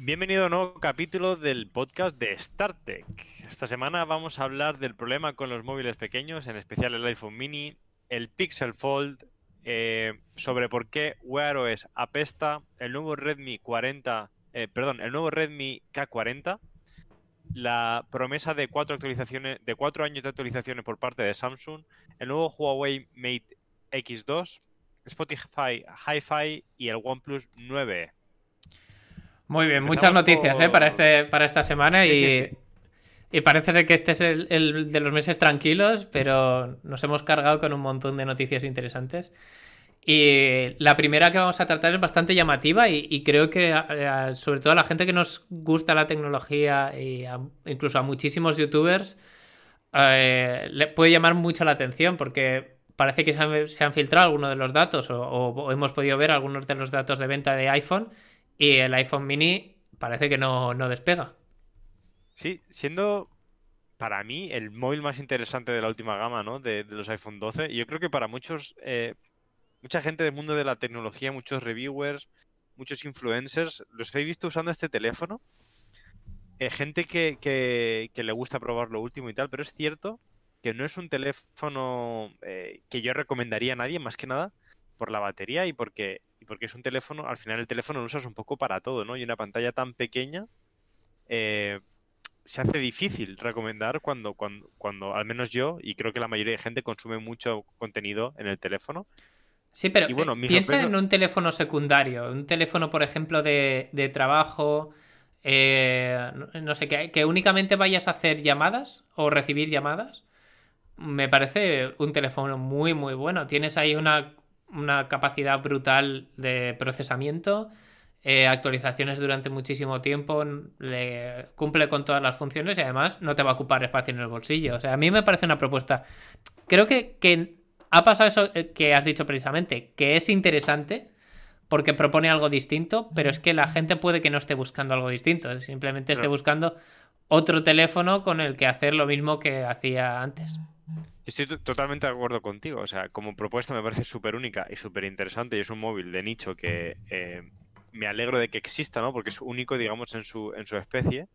Bienvenido a un nuevo capítulo del podcast de StarTech. Esta semana vamos a hablar del problema con los móviles pequeños, en especial el iPhone mini, el Pixel Fold, eh, sobre por qué Wear OS apesta, el nuevo Redmi 40, eh, perdón, el nuevo Redmi K40, la promesa de cuatro actualizaciones, de cuatro años de actualizaciones por parte de Samsung, el nuevo Huawei Mate X2, Spotify Hi-Fi y el OnePlus 9. Muy bien, muchas noticias ¿eh? para, este, para esta semana y, y, parece ser que este es el, de los meses tranquilos, pero nos hemos cargado con un montón de noticias interesantes. Y la primera que vamos a tratar es bastante llamativa y, creo que sobre todo a la gente que nos gusta la tecnología y incluso a muchísimos youtubers eh, le puede llamar mucho la atención porque parece que se han, filtrado algunos de los datos o hemos podido ver algunos de los datos de venta de iPhone y el iPhone mini parece que no, despega. Sí, siendo para mí el móvil más interesante de la última gama, ¿no? De, los iPhone 12. Y yo creo que para muchos, eh, mucha gente del mundo de la tecnología, muchos reviewers, muchos influencers, los he visto usando este teléfono. Eh, gente que, que, que, le gusta probar lo último y tal, pero es cierto que no es un teléfono eh, que yo recomendaría a nadie, más que nada, por la batería y porque y porque es un teléfono, al final el teléfono lo usas un poco para todo, ¿no? Y una pantalla tan pequeña eh, se hace difícil recomendar cuando, cuando, cuando, al menos yo, y creo que la mayoría de gente consume mucho contenido en el teléfono. Sí, pero eh, piensa en un teléfono secundario, un teléfono, por ejemplo, de, de trabajo, eh, no sé, que, que únicamente vayas a hacer llamadas o recibir llamadas. Me parece un teléfono muy, muy bueno. Tienes ahí una una capacidad brutal de procesamiento, eh, actualizaciones durante muchísimo tiempo, le cumple con todas las funciones y además no te va a ocupar espacio en el bolsillo. O sea, a mí me parece una propuesta. Creo que, que ha pasado eso eh, que has dicho precisamente, que es interesante porque propone algo distinto, pero es que la gente puede que no esté buscando algo distinto, simplemente esté buscando otro teléfono con el que hacer lo mismo que hacía antes. Estoy totalmente de acuerdo contigo. O sea, como propuesta me parece súper única y súper interesante y es un móvil de nicho que eh, me alegro de que exista, ¿no? Porque es único, digamos, en su, en su especie.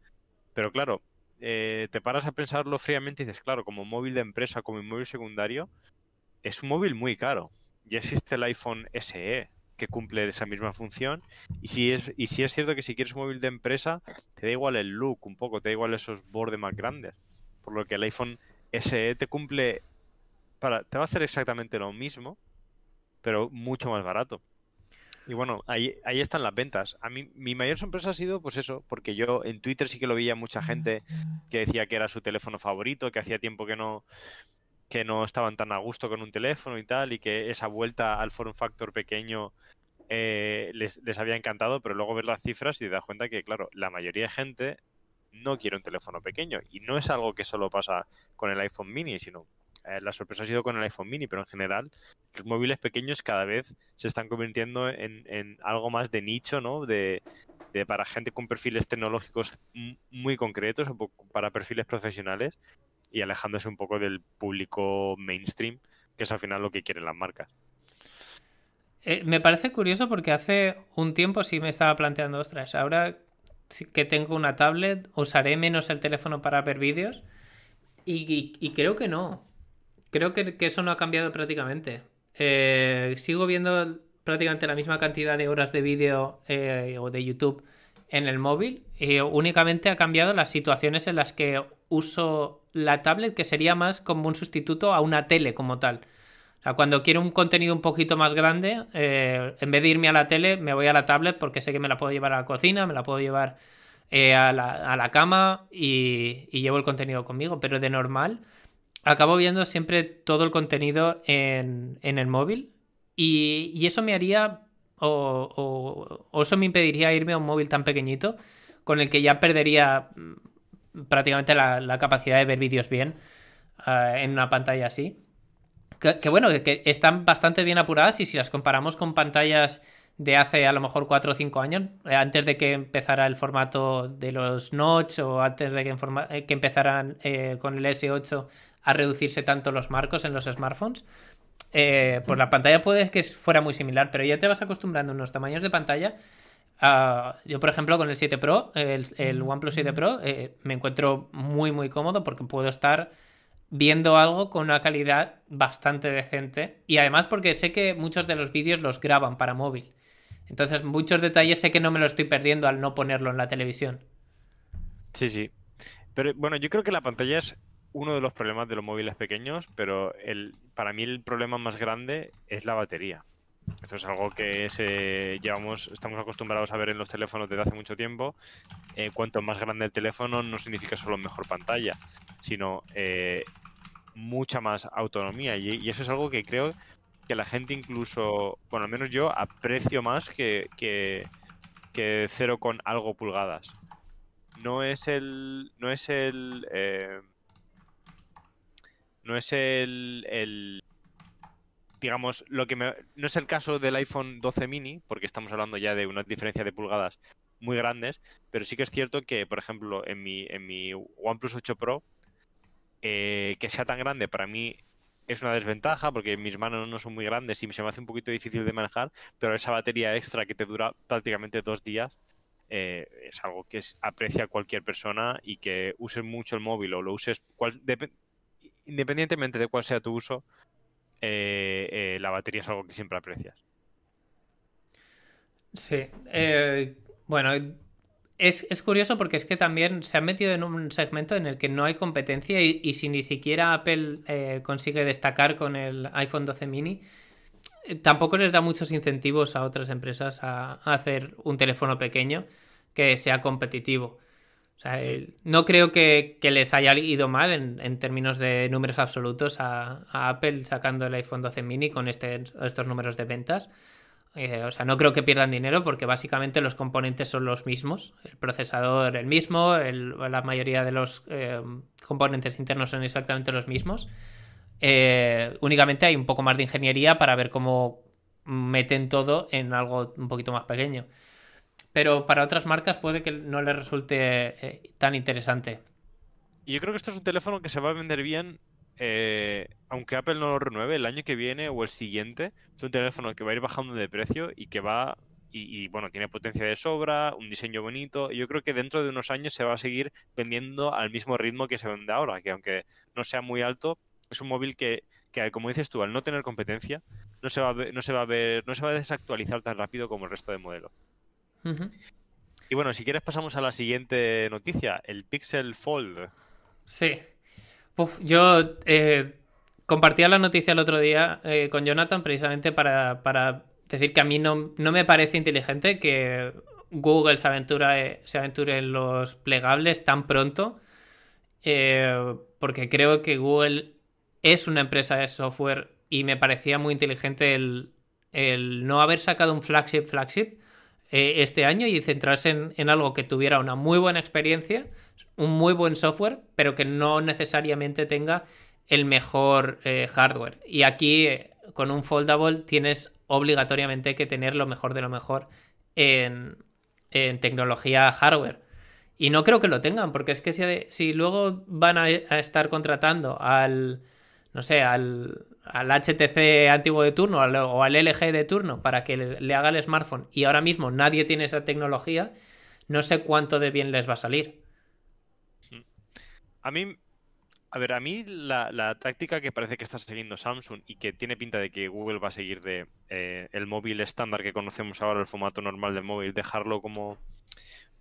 Pero claro, eh, te paras a pensarlo fríamente y dices, claro, como móvil de empresa, como móvil secundario, es un móvil muy caro. Ya existe el iPhone SE que cumple esa misma función. Y si es, y si es cierto que si quieres un móvil de empresa, te da igual el look un poco, te da igual esos bordes más grandes. Por lo que el iPhone SE te cumple. Para, te va a hacer exactamente lo mismo, pero mucho más barato. Y bueno, ahí, ahí están las ventas. A mí, mi mayor sorpresa ha sido, pues eso, porque yo en Twitter sí que lo veía mucha gente que decía que era su teléfono favorito, que hacía tiempo que no, que no estaban tan a gusto con un teléfono y tal, y que esa vuelta al form factor pequeño eh, les, les, había encantado, pero luego ver las cifras y te das cuenta que, claro, la mayoría de gente no quiere un teléfono pequeño. Y no es algo que solo pasa con el iPhone mini, sino eh, la sorpresa ha sido con el iPhone mini, pero en general los móviles pequeños cada vez se están convirtiendo en, algo más de nicho, ¿no? De, para gente con perfiles tecnológicos muy concretos o para perfiles profesionales y alejándose un poco del público mainstream, que es al final lo que quieren las marcas. Eh, me parece curioso porque hace un tiempo sí me estaba planteando, ostras, ahora que tengo una tablet, usaré menos el teléfono para ver vídeos. Y, creo que no. Creo que, eso no ha cambiado prácticamente. Eh, sigo viendo prácticamente la misma cantidad de horas de vídeo eh, o de YouTube en el móvil. Y únicamente ha cambiado las situaciones en las que uso la tablet, que sería más como un sustituto a una tele como tal. Sea, cuando quiero un contenido un poquito más grande, eh, en vez de irme a la tele, me voy a la tablet porque sé que me la puedo llevar a la cocina, me la puedo llevar eh, a, la, cama y, llevo el contenido conmigo. Pero de normal, acabo viendo siempre todo el contenido en, el móvil y, eso me haría o, eso me impediría irme a un móvil tan pequeñito con el que ya perdería mm, prácticamente la, capacidad de ver vídeos bien eh, en una pantalla así. Que, bueno, que están bastante bien apuradas y si las comparamos con pantallas de hace a lo mejor 4 o 5 años, eh, antes de que empezara el formato de los notch o antes de que, eh, que empezaran eh, con el S8 a reducirse tanto los marcos en los smartphones, pues la pantalla puede que fuera muy similar, pero ya te vas acostumbrando a unos tamaños de pantalla. Ah, yo, por ejemplo, con el 7 Pro, el, el OnePlus 7 Pro, eh, me encuentro muy, muy cómodo porque puedo estar viendo algo con una calidad bastante decente. Y además porque sé que muchos de los vídeos los graban para móvil. Entonces, muchos detalles sé que no me lo estoy perdiendo al no ponerlo en la televisión. Sí, sí. Pero bueno, yo creo que la pantalla es uno de los problemas de los móviles pequeños, pero el, para mí el problema más grande es la batería. Esto es algo que llevamos, estamos acostumbrados a ver en los teléfonos desde hace mucho tiempo. Eh, cuanto más grande el teléfono no significa solo mejor pantalla, sino eh, mucha más autonomía. Y, eso es algo que creo que la gente incluso, bueno, al menos yo aprecio más que, que, que cero con algo pulgadas. No es el, no es el, eh, no es el, el digamos, lo que me... no es el caso del iPhone 12 mini, porque estamos hablando ya de una diferencia de pulgadas muy grandes, pero sí que es cierto que, por ejemplo, en mi, en mi OnePlus 8 Pro, eh, que sea tan grande para mí es una desventaja porque mis manos no son muy grandes y se me hace un poquito difícil de manejar, pero esa batería extra que te dura prácticamente dos días eh, es algo que aprecia cualquier persona y que uses mucho el móvil o lo uses cual, independientemente de cuál sea tu uso, eh, eh, la batería es algo que siempre aprecias. Sí. Eh, bueno, es, curioso porque es que también se han metido en un segmento en el que no hay competencia y, si ni siquiera Apple consigue destacar con el iPhone 12 mini, tampoco les da muchos incentivos a otras empresas a hacer un teléfono pequeño que sea competitivo no creo que, les haya ido mal en, términos de números absolutos a, Apple sacando el iPhone 12 mini con este, estos números de ventas. Eh, o sea, no creo que pierdan dinero porque básicamente los componentes son los mismos. El procesador el mismo, la mayoría de los eh, componentes internos son exactamente los mismos. Eh, únicamente hay un poco más de ingeniería para ver cómo meten todo en algo un poquito más pequeño pero para otras marcas puede que no les resulte eh, tan interesante. Yo creo que esto es un teléfono que se va a vender bien, eh, aunque Apple no lo renueve el año que viene o el siguiente. Es un teléfono que va a ir bajando de precio y que va y, bueno, tiene potencia de sobra, un diseño bonito. Yo creo que dentro de unos años se va a seguir vendiendo al mismo ritmo que se vende ahora, que aunque no sea muy alto, es un móvil que, que como dices tú, al no tener competencia, no se va a ver, no se va a ver, no se va a desactualizar tan rápido como el resto de modelos. Y bueno, si quieres pasamos a la siguiente noticia, el Pixel Fold. Sí. yo eh, compartía la noticia el otro día eh, con Jonathan precisamente para, decir que a mí no, me parece inteligente que Google se aventure, se aventure en los plegables tan pronto. Eh, porque creo que Google es una empresa de software y me parecía muy inteligente el, el no haber sacado un flagship flagship eh, este año y centrarse en, algo que tuviera una muy buena experiencia, un muy buen software, pero que no necesariamente tenga el mejor eh, hardware. Y aquí, eh, con un foldable, tienes obligatoriamente que tener lo mejor de lo mejor en, tecnología hardware. Y no creo que lo tengan, porque es que si, si luego van a, estar contratando al, no sé, al, al HTC antiguo de turno o al LG de turno para que le, haga el smartphone y ahora mismo nadie tiene esa tecnología, no sé cuánto de bien les va a salir. A mí, a ver, a mí la, táctica que parece que está siguiendo Samsung y que tiene pinta de que Google va a seguir de eh, el móvil estándar que conocemos ahora, el formato normal del móvil, dejarlo como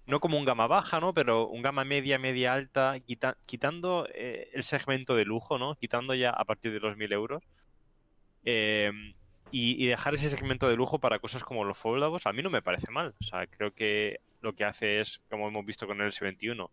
no como un gama baja, ¿no? Pero un gama media, media alta, quitando eh, el segmento de lujo, ¿no? Quitando ya a partir de los 1000 euros. Em, y, dejar ese segmento de lujo para cosas como los foldables, a mí no me parece mal. O sea, creo que lo que hace es, como hemos visto con el S21,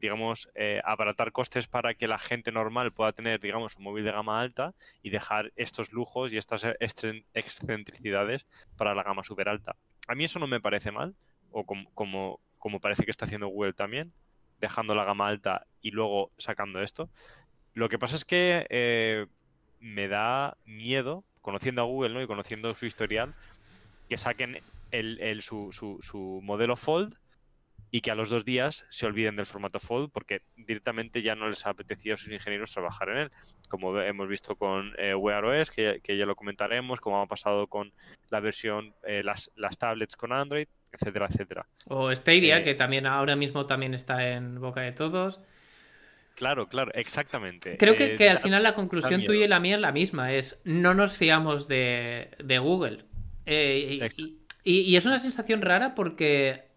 digamos, eh, abaratar costes para que la gente normal pueda tener, digamos, un móvil de gama alta y dejar estos lujos y estas excentricidades para la gama super alta. A mí eso no me parece mal, o como como parece que está haciendo Google también, dejando la gama alta y luego sacando esto. Lo que pasa es que eh, me da miedo, conociendo a Google ¿no? y conociendo su historial, que saquen el, su, su, modelo Fold y que a los dos días se olviden del formato Fold porque directamente ya no les apetecía a sus ingenieros trabajar en él. Como hemos visto con eh, Wear OS, que, ya lo comentaremos, como ha pasado con la versión, eh, las, las tablets con Android, etcétera, etcétera. O Stadia, eh, que también ahora mismo también está en boca de todos. Claro, claro, exactamente. Creo que, que al final la conclusión tuya y la mía es la misma, es no nos fiamos de, de Google. y es una sensación rara porque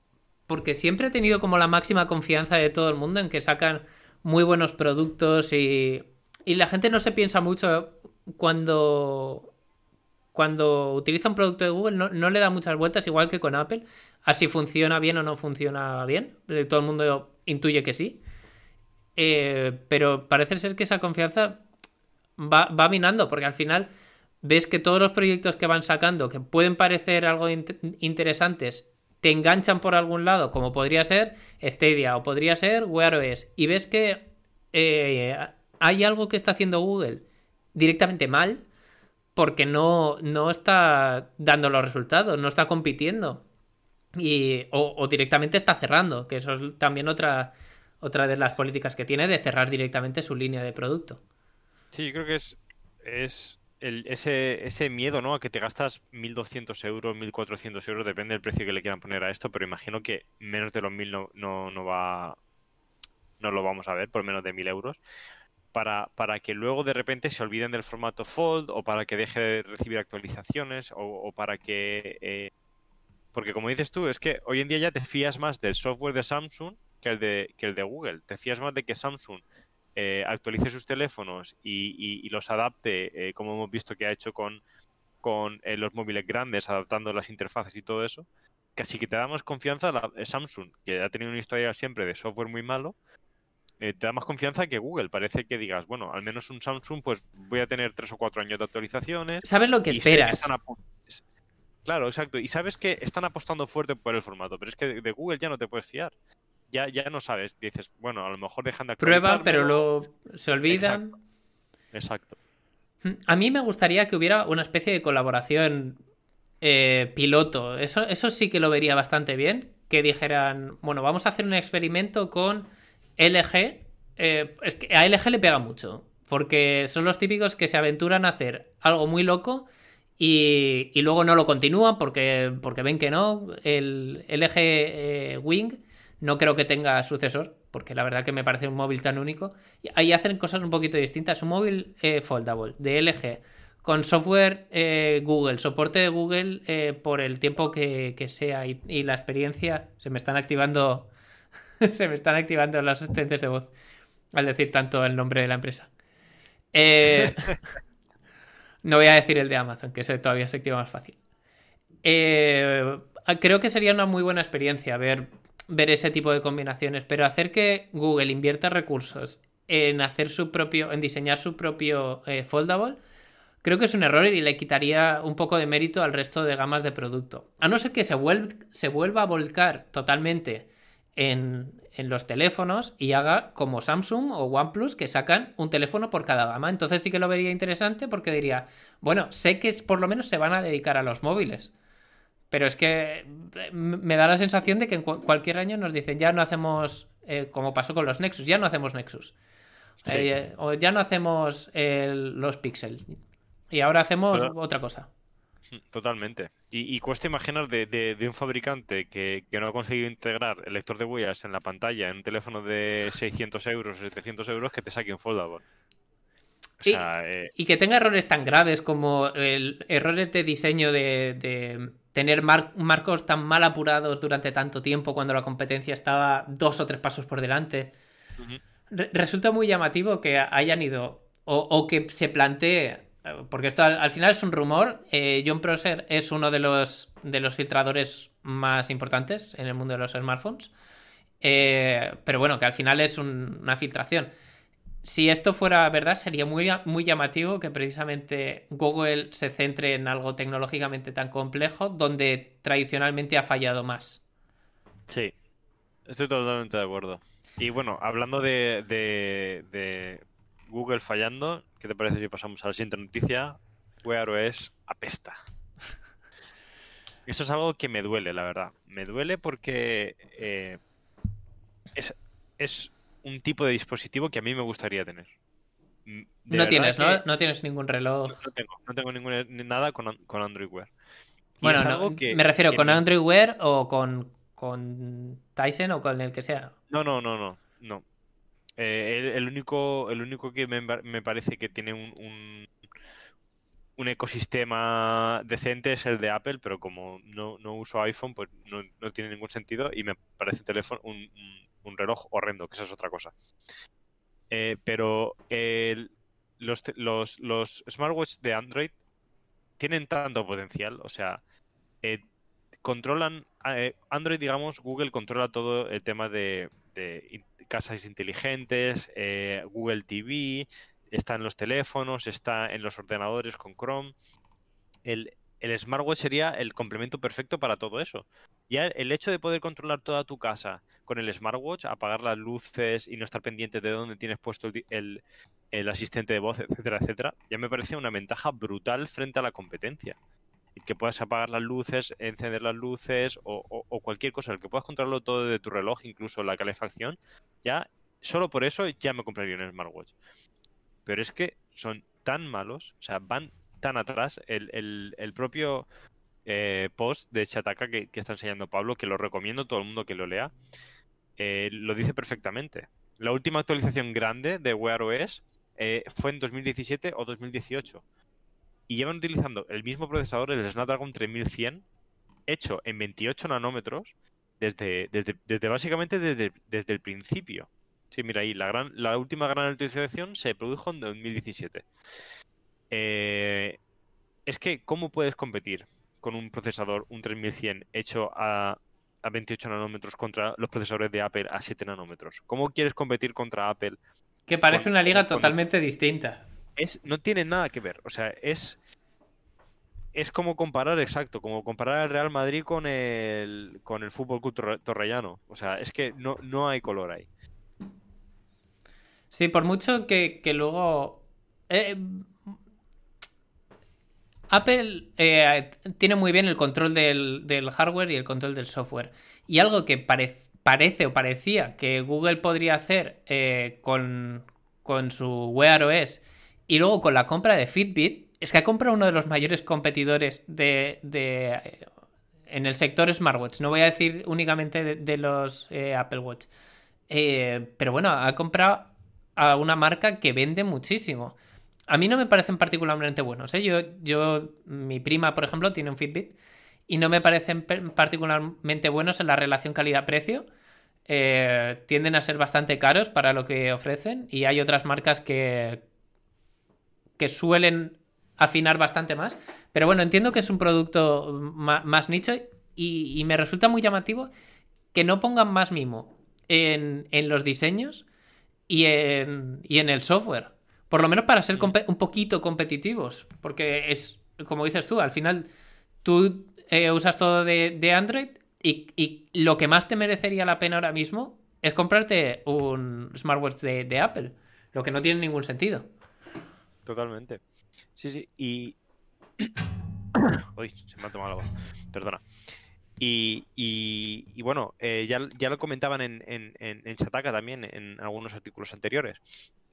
porque siempre he tenido como la máxima confianza de todo el mundo en que sacan muy buenos productos y, y la gente no se piensa mucho cuando, cuando utiliza un producto de Google, no, le da muchas vueltas, igual que con Apple, así funciona bien o no funciona bien. Eh, todo el mundo intuye que sí. Eh, pero parece ser que esa confianza va, minando, porque al final ves que todos los proyectos que van sacando, que pueden parecer algo interesantes te enganchan por algún lado, como podría ser Stadia o podría ser Wear OS, y ves que eh, hay algo que está haciendo Google directamente mal porque no, no está dando los resultados, no está compitiendo. Y, o, directamente está cerrando, que eso es también otra, otra de las políticas que tiene de cerrar directamente su línea de producto. Sí, yo creo que es, es ese, ese miedo, ¿no? A que te gastas 1.200 euros, 1.400 euros, depende del precio que le quieran poner a esto, pero imagino que menos de los 1.000 no, no, no va... No lo vamos a ver por menos de 1.000 euros. Para, para, que luego de repente se olviden del formato Fold o para que deje de recibir actualizaciones o, para que... Eh, porque como dices tú, es que hoy en día ya te fías más del software de Samsung que el de, que el de Google. Te fías más de que Samsung eh, actualice sus teléfonos y, los adapte, eh, como hemos visto que ha hecho con, con eh, los móviles grandes, adaptando las interfaces y todo eso, casi que te da más confianza la, Samsung, que ha tenido una historia siempre de software muy malo, te da más confianza que Google. Parece que digas, bueno, al menos un Samsung, pues voy a tener tres o cuatro años de actualizaciones. ¿Sabes lo que esperas? claro, exacto. Y sabes que están apostando fuerte por el formato, pero es que de Google ya no te puedes fiar ya, ya no sabes. Dices, bueno, a lo mejor dejan de Prueba, pero luego se olvidan. Exacto. Mm, a mí me gustaría que hubiera una especie de colaboración eh, piloto. Eso, eso sí que lo vería bastante bien. Que dijeran, bueno, vamos a hacer un experimento con LG. Eh, es que a LG le pega mucho. Porque son los típicos que se aventuran a hacer algo muy loco y, luego no lo continúan porque, porque ven que no. El LG eh, Wing no creo que tenga sucesor, porque la verdad que me parece un móvil tan único. ahí hacen cosas un poquito distintas. Un móvil eh, foldable de LG con software Google, soporte de Google por el tiempo que, sea y, la experiencia. Se me están activando. se me están activando los asistentes de voz al decir tanto el nombre de la empresa. no voy a decir el de Amazon, que ese todavía se activa más fácil. creo que sería una muy buena experiencia ver ver ese tipo de combinaciones, pero hacer que Google invierta recursos en hacer su propio, en diseñar su propio eh, foldable, creo que es un error y le quitaría un poco de mérito al resto de gamas de producto. A no ser que se, se vuelva a volcar totalmente en, en, los teléfonos y haga como Samsung o OnePlus que sacan un teléfono por cada gama. Entonces sí que lo vería interesante porque diría, bueno, sé que por lo menos se van a dedicar a los móviles. Pero es que eh, me da la sensación de que en cualquier año nos dicen, ya no hacemos, eh, como pasó con los Nexus, ya no hacemos Nexus. Eh, o ya no hacemos los Pixel. Y ahora hacemos otra cosa. Totalmente. Y, cuesta imaginar de, un fabricante que, no ha conseguido integrar el lector de huellas en la pantalla en un teléfono de 600 euros o 700 euros que te saque un foldable. y, que tenga errores tan graves como errores de diseño de tener marcos tan mal apurados durante tanto tiempo cuando la competencia estaba dos o tres pasos por delante. resulta muy llamativo que hayan ido o, que se plantee, porque esto al, final es un rumor, eh, John Prosser es uno de los, de los filtradores más importantes en el mundo de los smartphones, eh, pero bueno, que al final es una filtración si esto fuera verdad, sería muy, muy llamativo que precisamente Google se centre en algo tecnológicamente tan complejo donde tradicionalmente ha fallado más. Sí, estoy totalmente de acuerdo. Y bueno, hablando de, Google fallando, ¿qué te parece si pasamos a la siguiente noticia? Wear OS apesta. Eso es algo que me duele, la verdad. Me duele porque eh, es, es un tipo de dispositivo que a mí me gustaría tener. Mm, no tienes, ¿no? No tienes ningún reloj. No, tengo, no tengo ningún, nada con, con Android Wear. bueno, me refiero con Android Wear o con, con Tyson o con el que sea. No, no, no, no. no. Eh, el, único, el único que me, parece que tiene un, un, ecosistema decente es el de Apple, pero como no, uso iPhone, pues no, tiene ningún sentido y me parece teléfono un, un reloj horrendo, que esa es otra cosa. Eh, pero los, los, los smartwatches de Android tienen tanto potencial, o sea, eh, controlan, eh, Android, digamos, Google controla todo el tema de, casas inteligentes, Google TV, está en los teléfonos, está en los ordenadores con Chrome. El, el smartwatch sería el complemento perfecto para todo eso. Ya el hecho de poder controlar toda tu casa con el smartwatch, apagar las luces y no estar pendiente de dónde tienes puesto el, asistente de voz, etcétera, etcétera, ya me parece una ventaja brutal frente a la competencia. Que puedas apagar las luces, encender las luces o, cualquier cosa, el que puedas controlarlo todo de tu reloj, incluso la calefacción, ya solo por eso ya me compraría un smartwatch. Pero es que son tan malos, o sea, van tan atrás. El, propio eh, post de Chataka que, está enseñando Pablo, que lo recomiendo a todo el mundo que lo lea, eh, lo dice perfectamente. La última actualización grande de Wear OS eh, fue en 2017 o 2018. Y llevan utilizando el mismo procesador, el Snapdragon 3100, hecho en 28 nanómetros, desde, desde, básicamente desde, desde, el principio. Sí, mira ahí, la, gran, la última gran actualización se produjo en 2017. Eh, es que, ¿cómo puedes competir con un procesador, un 3100, hecho a, 28 nanómetros contra los procesadores de Apple a 7 nanómetros? ¿Cómo quieres competir contra Apple? Que parece una liga totalmente distinta. Es, no tiene nada que ver. O sea, es. Es como comparar, exacto, como comparar el Real Madrid con el, con el Fútbol Torrellano. O sea, es que no, no hay color ahí. Sí, por mucho que, luego. Eh, Apple eh, tiene muy bien el control del, hardware y el control del software. Y algo que parece o parecía que Google podría hacer eh, con, su Wear OS y luego con la compra de Fitbit, es que ha comprado uno de los mayores competidores de, eh, en el sector smartwatch. No voy a decir únicamente de, los Apple Watch. pero bueno, ha comprado a una marca que vende muchísimo. A mí no me parecen particularmente buenos. ¿eh? Yo, yo, mi prima, por ejemplo, tiene un Fitbit y no me parecen particularmente buenos en la relación calidad-precio. Eh, tienden a ser bastante caros para lo que ofrecen y hay otras marcas que, que suelen afinar bastante más. Pero bueno, entiendo que es un producto más, nicho y, me resulta muy llamativo que no pongan más mimo en, los diseños y en, y en el software. Por lo menos para ser mm. un poquito competitivos. Porque es, como dices tú, al final tú eh, usas todo de, Android y, lo que más te merecería la pena ahora mismo es comprarte un smartwatch de, Apple. Lo que no tiene ningún sentido. Totalmente. Sí, sí. Y. Uy, se me ha tomado la voz. Perdona. Y, bueno, eh, ya, ya, lo comentaban en, en, en, Chataka también, en algunos artículos anteriores.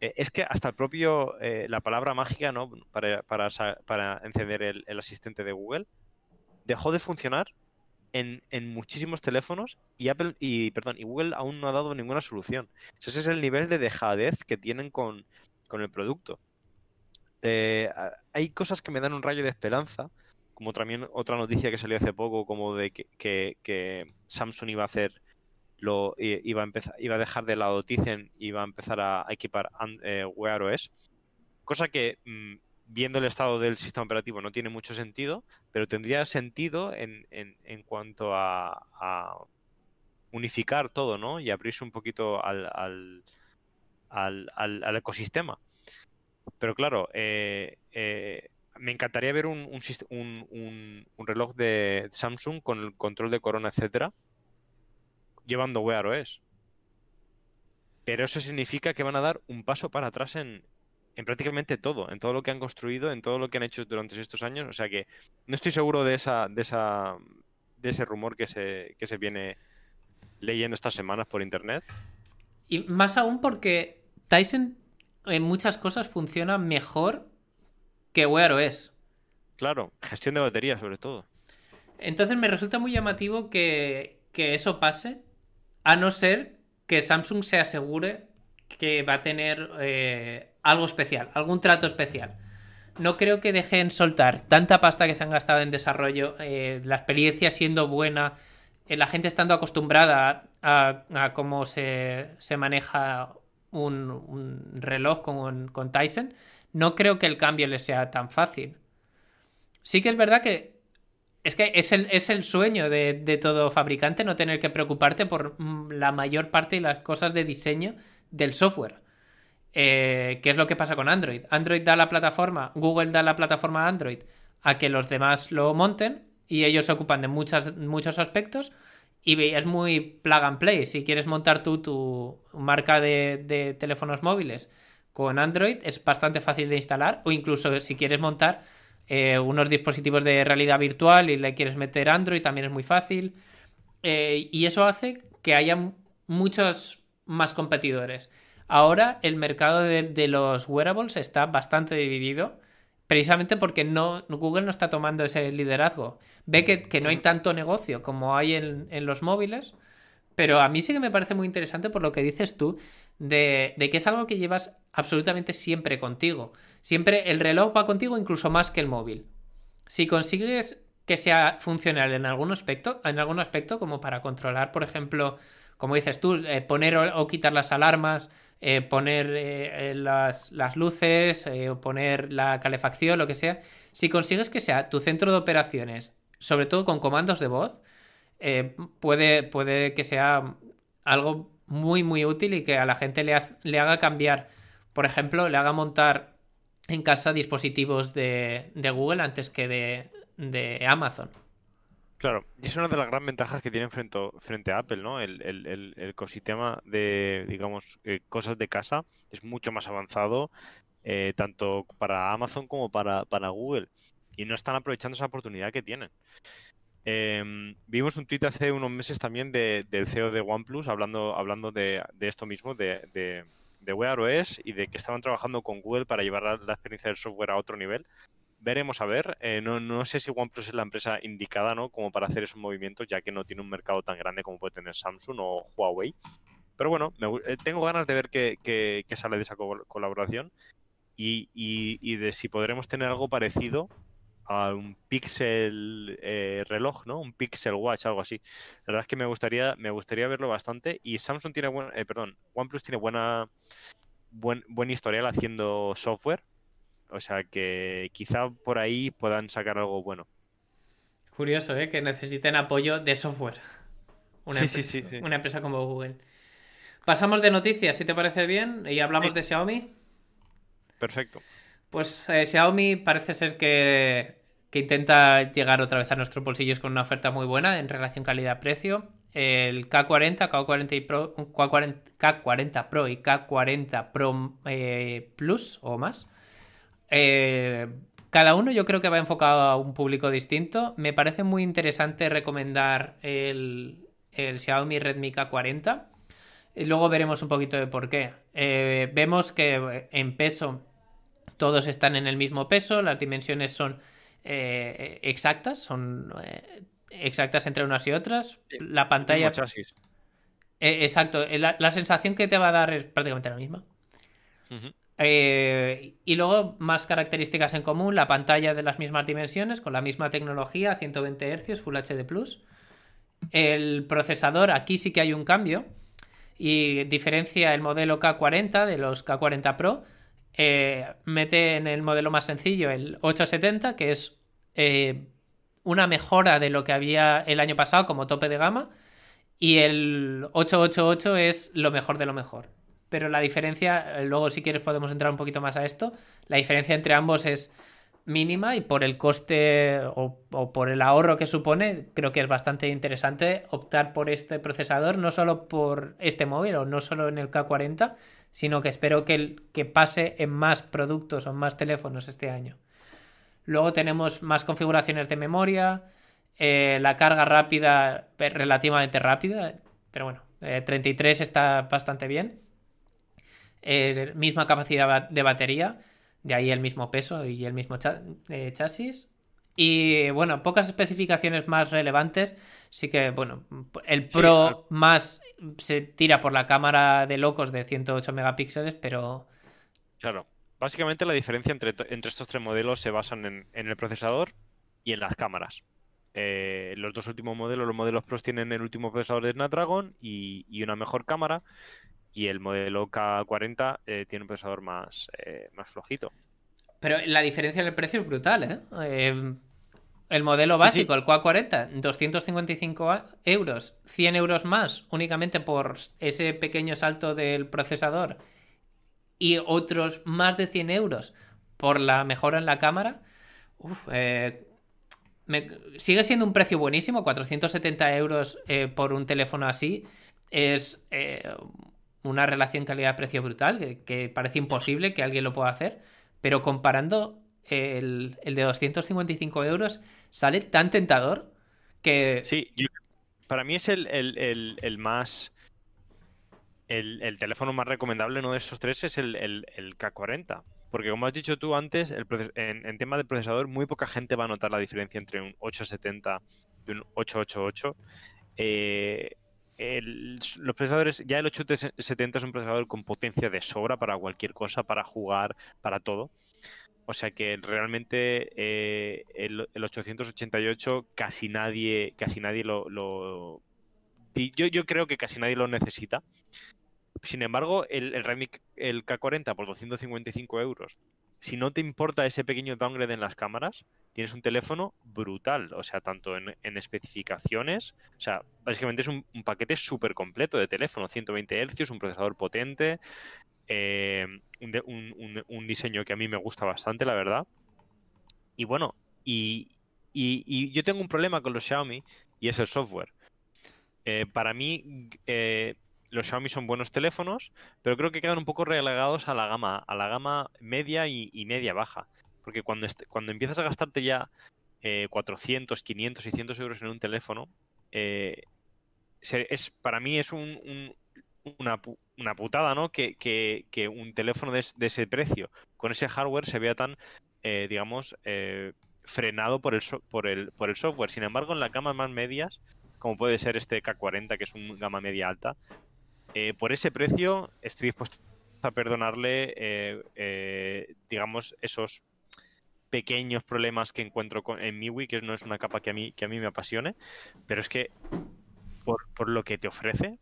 Eh, es que hasta el propio, eh, la palabra mágica, ¿no? Para, para, encender el, asistente de Google, dejó de funcionar en, muchísimos teléfonos y Apple, y perdón, y Google aún no ha dado ninguna solución. Ese es el nivel de dejadez que tienen con, el producto. Hay cosas que me dan un rayo de esperanza como también otra noticia que salió hace poco, como de que, Samsung iba a hacer lo iba a empezar iba a dejar de lado Tizen y iba a empezar a, equipar eh, Wear OS cosa que mm, viendo el estado del sistema operativo no tiene mucho sentido pero tendría sentido en, cuanto a, unificar todo no y abrirse un poquito al, al, ecosistema pero claro eh, eh, me encantaría ver un, reloj de Samsung con el control de corona, etcétera, llevando Wear OS. Pero eso significa que van a dar un paso para atrás en, prácticamente todo, en todo lo que han construido, en todo lo que han hecho durante estos años. O sea que no estoy seguro de esa, de esa, de ese rumor que se, que se viene leyendo estas semanas por internet. Y más aún porque Tyson en muchas cosas funciona mejor que Wear OS. Claro, gestión de batería sobre todo. Entonces me resulta muy llamativo que, que eso pase, a no ser que Samsung se asegure que va a tener eh, algo especial, algún trato especial. No creo que dejen soltar tanta pasta que se han gastado en desarrollo, eh, la experiencia siendo buena, eh, la gente estando acostumbrada a, cómo se, maneja un, reloj con, con, Tyson. No creo que el cambio le sea tan fácil. Sí que es verdad que es que es el, es el sueño de, de, todo fabricante no tener que preocuparte por mm, la mayor parte de las cosas de diseño del software. Eh, ¿Qué es lo que pasa con Android? Android da la plataforma, Google da la plataforma Android a que los demás lo monten y ellos se ocupan de muchos aspectos y es muy plug and play. Si quieres montar tú tu marca de, teléfonos móviles con Android es bastante fácil de instalar o incluso si quieres montar eh, unos dispositivos de realidad virtual y le quieres meter Android también es muy fácil. Eh, y eso hace que haya muchos más competidores. Ahora el mercado de, los wearables está bastante dividido, precisamente porque no, Google no está tomando ese liderazgo. Ve que, no hay tanto negocio como hay en, los móviles, pero a mí sí que me parece muy interesante por lo que dices tú, de, de, que es algo que llevas absolutamente siempre contigo. Siempre el reloj va contigo incluso más que el móvil. Si consigues que sea funcional en algún aspecto, en algún aspecto como para controlar, por ejemplo, como dices tú, eh, poner o, quitar las alarmas, eh, poner eh, las, luces, o poner la calefacción, lo que sea, si consigues que sea tu centro de operaciones, sobre todo con comandos de voz, puede, puede que sea algo muy, muy útil y que a la gente le, haga cambiar, por ejemplo, le haga montar en casa dispositivos de, Google antes que de Amazon. Claro, y es una de las grandes ventajas que tienen frente, frente a Apple, ¿no? El, ecosistema de, digamos, eh, cosas de casa es mucho más avanzado, eh, tanto para Amazon como para, Google. Y no están aprovechando esa oportunidad que tienen. Em, vimos un tweet hace unos meses también del CEO de OnePlus hablando, hablando de, esto mismo, de, de, de Wear OS y de que estaban trabajando con Google para llevar la experiencia del software a otro nivel veremos a ver. Eh, no, no, sé si OnePlus es la empresa indicada, ¿no? Como para hacer esos movimientos, ya que no tiene un mercado tan grande como puede tener Samsung o Huawei. Pero bueno, eh, tengo ganas de ver qué, sale de esa colaboración y, y, de si podremos tener algo parecido a un Pixel eh, reloj, ¿no? Un Pixel Watch, algo así. La verdad es que me gustaría, me gustaría verlo bastante. Y Samsung tiene buena, perdón, OnePlus tiene buena, buen, buen historial haciendo software o sea que quizá por ahí puedan sacar algo bueno. Curioso, ¿eh? Que necesiten apoyo de software. Una, sí, sí, sí, una empresa como Google. Pasamos de noticias, si te parece bien, y hablamos de Xiaomi. Perfecto. Pues eh, Xiaomi parece ser que, que, intenta llegar otra vez a nuestros bolsillos con una oferta muy buena en relación calidad-precio. El K40, K40, Pro, K40, Pro y K40 Pro eh, Plus o más eh, cada uno yo creo que va enfocado a un público distinto. Me parece muy interesante recomendar el, Xiaomi Redmi K40. Y luego veremos un poquito de por qué. Eh, vemos que en peso todos están en el mismo peso, las dimensiones son eh, exactas, son exactas entre unas y otras. la pantalla... exacto, la, sensación que te va a dar es prácticamente la misma. Eh, y luego más características en común, la pantalla de las mismas dimensiones, con la misma tecnología, 120 Hz, Full HD Plus. El procesador, aquí sí que hay un cambio y diferencia el modelo K40 de los K40 Pro. Eh, mete en el modelo más sencillo el 870, que es eh, una mejora de lo que había el año pasado como tope de gama. Y el 888 es lo mejor de lo mejor pero la diferencia, eh, luego si quieres podemos entrar un poquito más a esto, la diferencia entre ambos es mínima y por el coste o, por el ahorro que supone, creo que es bastante interesante optar por este procesador, no solo por este móvil o no solo en el K40, sino que espero que, que pase en más productos o más teléfonos este año. Luego tenemos más configuraciones de memoria, eh, la carga rápida, relativamente rápida, pero bueno, 33 está bastante bien. Misma capacidad de batería, de ahí el mismo peso y el mismo chasis. Y bueno, pocas especificaciones más relevantes. Sí que, bueno, el Pro más se tira por la cámara de locos de 108 megapíxeles, pero... Claro. Básicamente la diferencia entre, estos tres modelos se basan en, el procesador y en las cámaras. Eh, los dos últimos modelos, los modelos Pros tienen el último procesador de Snapdragon y, una mejor cámara. Y el modelo K40 eh, tiene un procesador más, eh, más flojito. Pero la diferencia en el precio es brutal, ¿eh? el modelo básico, el K40, 255 euros, 100 euros más únicamente por ese pequeño salto del procesador y otros más de 100 euros por la mejora en la cámara, eh, sigue siendo un precio buenísimo. 470 euros eh, por un teléfono así es eh, una relación calidad-precio brutal que, parece imposible que alguien lo pueda hacer. Pero comparando el, de 255 euros, sale tan tentador que. Sí, para mí es el más el, teléfono más recomendable, uno de esos tres, es el, K40. Porque como has dicho tú antes, en, tema de procesador, muy poca gente va a notar la diferencia entre un 870 y un 888. Eh, los procesadores, ya el 870 es un procesador con potencia de sobra para cualquier cosa, para jugar, para todo. O sea que realmente eh, el, 888 casi nadie, casi nadie lo. Yo, yo creo que casi nadie lo necesita. Sin embargo, el, el el K40 por 255 euros, si no te importa ese pequeño downgrade en las cámaras, tienes un teléfono brutal. O sea, tanto en, especificaciones, o sea, básicamente es un, paquete súper completo de teléfono, 120 Hz, un procesador potente, eh, un, diseño que a mí me gusta bastante, la verdad. Y bueno, y, yo tengo un problema con los Xiaomi y es el software. Eh, para mí, eh, los Xiaomi son buenos teléfonos, pero creo que quedan un poco relegados a la gama, a la gama media y, media baja. Porque cuando, cuando empiezas a gastarte ya 400, 500, 600 euros en un teléfono, eh, es, para mí es un, una, putada, ¿no? Que, un teléfono de, ese precio, con ese hardware, se vea tan, eh, digamos, eh, frenado por el, por, el, por el software. Sin embargo, en las gamas más medias, como puede ser este K40, que es un gama media alta, eh, por ese precio estoy dispuesto a perdonarle, eh, eh, digamos, esos pequeños problemas que encuentro con, en MIUI, que no es una capa que a mí, que a mí me apasione, pero es que por, lo que te ofrece,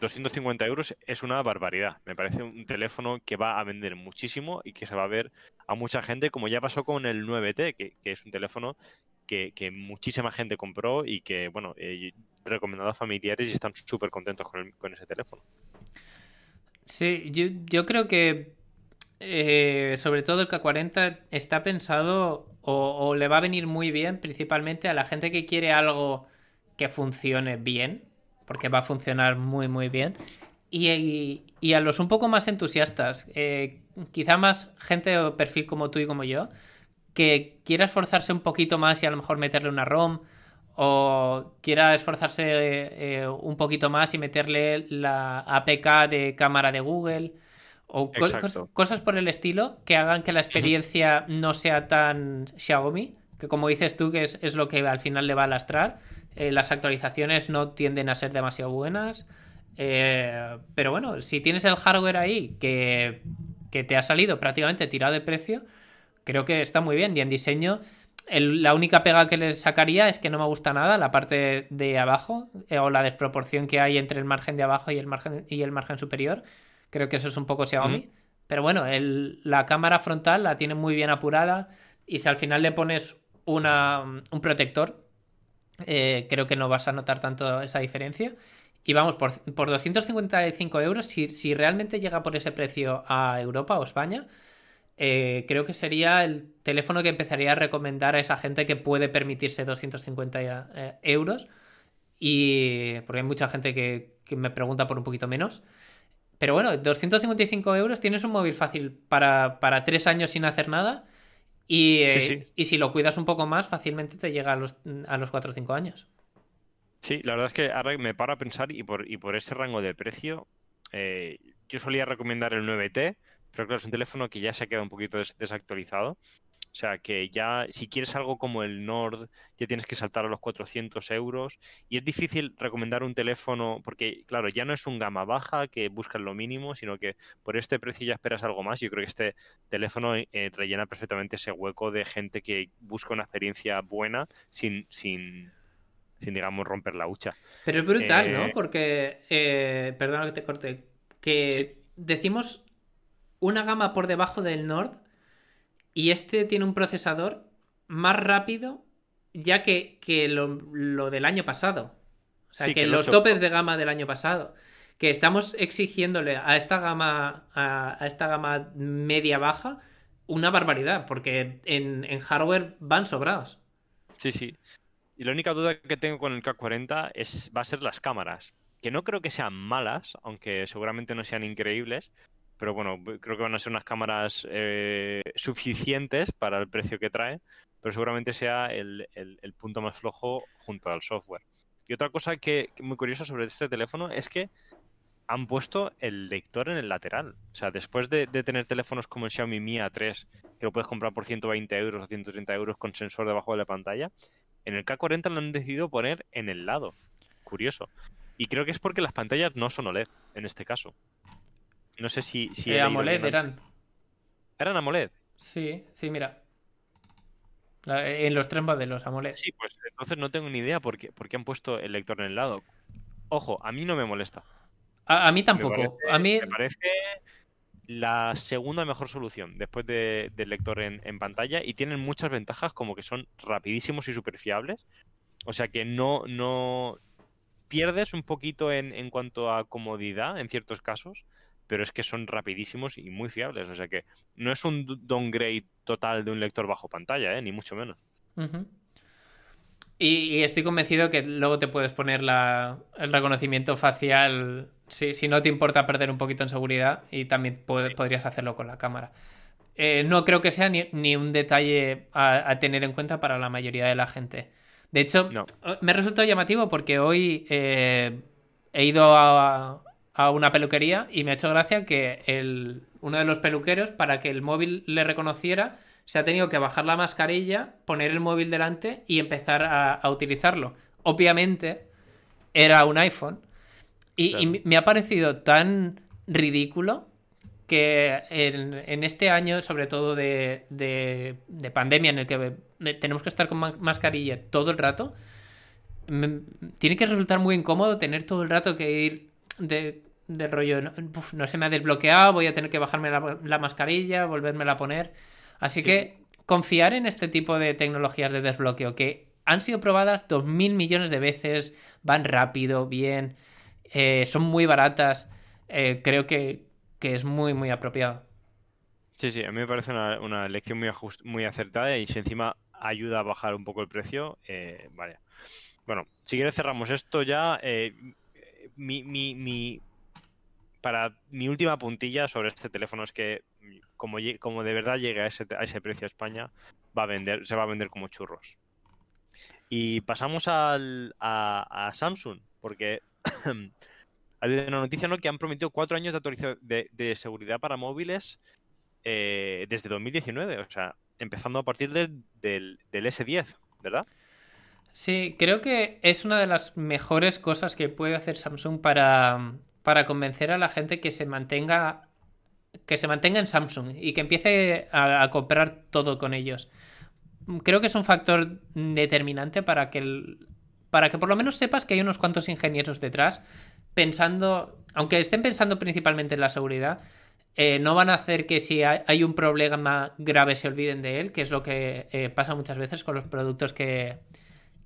250 euros es una barbaridad. Me parece un teléfono que va a vender muchísimo y que se va a ver a mucha gente, como ya pasó con el 9T, que, que es un teléfono que, muchísima gente compró y que, bueno, eh, recomendado a familiares y están súper contentos con, ese teléfono. Sí, yo, creo que eh, sobre todo el K40 está pensado o, le va a venir muy bien principalmente a la gente que quiere algo que funcione bien, porque va a funcionar muy muy bien, y, y, a los un poco más entusiastas, eh, quizá más gente o perfil como tú y como yo, que quiera esforzarse un poquito más y a lo mejor meterle una ROM o quiera esforzarse eh, un poquito más y meterle la APK de cámara de Google o cosas por el estilo que hagan que la experiencia no sea tan Xiaomi, que como dices tú que es, lo que al final le va a lastrar. Eh, las actualizaciones no tienden a ser demasiado buenas. Eh, pero bueno, si tienes el hardware ahí que, que te ha salido prácticamente tirado de precio, creo que está muy bien. Y en diseño, la única pega que les sacaría es que no me gusta nada la parte de abajo eh, o la desproporción que hay entre el margen de abajo y el margen, y el margen superior. Creo que eso es un poco Xiaomi. Pero bueno, la cámara frontal la tiene muy bien apurada y si al final le pones una, un protector, eh, creo que no vas a notar tanto esa diferencia. Y vamos, por, por 255 euros, si, si realmente llega por ese precio a Europa o España, eh, creo que sería el teléfono que empezaría a recomendar a esa gente que puede permitirse 250 eh, euros. Y porque hay mucha gente que, me pregunta por un poquito menos. Pero bueno, 255 euros tienes un móvil fácil para, tres años sin hacer nada. Y, eh, y, si lo cuidas un poco más, fácilmente te llega a los, a los 4 o 5 años. Sí, la verdad es que ahora me paro a pensar y por, y por ese rango de precio, eh, yo solía recomendar el 9T, pero claro, es un teléfono que ya se ha quedado un poquito desactualizado. O sea, que ya si quieres algo como el Nord, ya tienes que saltar a los 400 euros. Y es difícil recomendar un teléfono, porque claro, ya no es un gama baja que buscas lo mínimo, sino que por este precio ya esperas algo más. Yo creo que este teléfono eh, rellena perfectamente ese hueco de gente que busca una experiencia buena sin, sin, sin digamos, romper la hucha. Pero es brutal, ¿no? Eh, porque, eh, perdona que te corte, que decimos una gama por debajo del Nord y este tiene un procesador más rápido ya que, lo, del año pasado. O sea, que, los topes de gama del año pasado. Que estamos exigiéndole a esta gama, a, esta gama media baja, una barbaridad, porque en, hardware van sobrados. Sí, sí. Y la única duda que tengo con el K40 es, va a ser las cámaras. Que no creo que sean malas, aunque seguramente no sean increíbles, pero bueno, creo que van a ser unas cámaras eh, suficientes para el precio que trae, pero seguramente sea el, punto más flojo junto al software. Y otra cosa que, muy curiosa sobre este teléfono es que han puesto el lector en el lateral. O sea, después de, tener teléfonos como el Xiaomi Mi A3, que lo puedes comprar por 120 euros o 130 euros con sensor debajo de la pantalla, en el K40 lo han decidido poner en el lado. Curioso. Y creo que es porque las pantallas no son OLED en este caso. No sé si. si eh, AMOLED eran. ¿Eran AMOLED? Sí, sí, mira. En los tres modelos AMOLED. Sí, pues entonces no tengo ni idea por qué, por qué han puesto el lector en el lado. Ojo, a mí no me molesta. A, mí tampoco. a mí... me parece la segunda mejor solución después del lector en, en, pantalla y tienen muchas ventajas como que son rapidísimos y súper fiables. O sea que no, no pierdes un poquito en, en cuanto a comodidad en ciertos casos, pero es que son rapidísimos y muy fiables. O sea que no es un downgrade total de un lector bajo pantalla, ¿eh? ni mucho menos. y, estoy convencido que luego te puedes poner el reconocimiento facial si, si, no te importa perder un poquito en seguridad y también podrías hacerlo con la cámara. Eh, no creo que sea ni, un detalle a, tener en cuenta para la mayoría de la gente. De hecho, me resultado llamativo porque hoy eh, he ido a, a una peluquería y me ha hecho gracia que el, uno de los peluqueros, para que el móvil le reconociera, se ha tenido que bajar la mascarilla, poner el móvil delante y empezar a, utilizarlo. Obviamente era un iPhone y, me ha parecido tan ridículo que en, este año, sobre todo de, de, pandemia, en el que tenemos que estar con mascarilla todo el rato, tiene que resultar muy incómodo tener todo el rato que ir de, de rollo, no, se me ha desbloqueado, voy a tener que bajarme la, mascarilla, volvérmela a poner. Así que confiar en este tipo de tecnologías de desbloqueo que han sido probadas dos mil millones de veces, van rápido, bien, eh, son muy baratas, eh, creo que, es muy, muy apropiado. Sí, sí, a mí me parece una, una elección muy, muy acertada y si encima ayuda a bajar un poco el precio, eh, vale. Bueno, si quieres cerramos esto ya. mi, mi, para mi última puntilla sobre este teléfono es que como, de verdad llegue a ese, precio a España, va a vender, se va a vender como churros. Y pasamos a, Samsung, porque ha habido una noticia ¿no? que han prometido cuatro años de actualización de, seguridad para móviles eh, desde 2019, o sea, empezando a partir del S10, ¿verdad? Sí, creo que es una de las mejores cosas que puede hacer Samsung para, para convencer a la gente que se mantenga que se mantenga en Samsung y que empiece a, comprar todo con ellos. Creo que es un factor determinante para que para que por lo menos sepas que hay unos cuantos ingenieros detrás pensando, aunque estén pensando principalmente en la seguridad, eh, no van a hacer que si hay, un problema grave se olviden de él, que es lo que eh, pasa muchas veces con los productos que,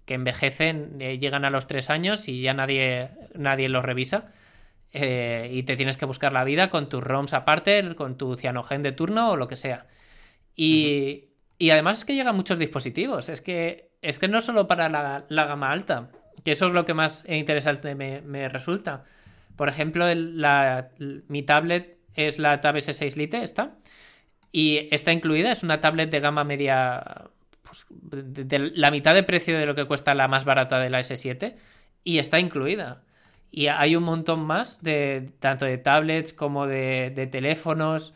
que envejecen, eh, llegan a los tres años y ya nadie, nadie los revisa. Eh, y te tienes que buscar la vida con tus ROMs aparte, con tu cianogen de turno o lo que sea. Y, además es que llegan muchos dispositivos. Es que, es que no solo para la, gama alta, que eso es lo que más interesante me, resulta. Por ejemplo, mi tablet es la Tab S6 Lite, esta. Y está incluida, es una tablet de gama media, pues, de, la mitad de precio de lo que cuesta la más barata de la S7 y está incluida. Y hay un montón más de tanto de tablets como de, teléfonos,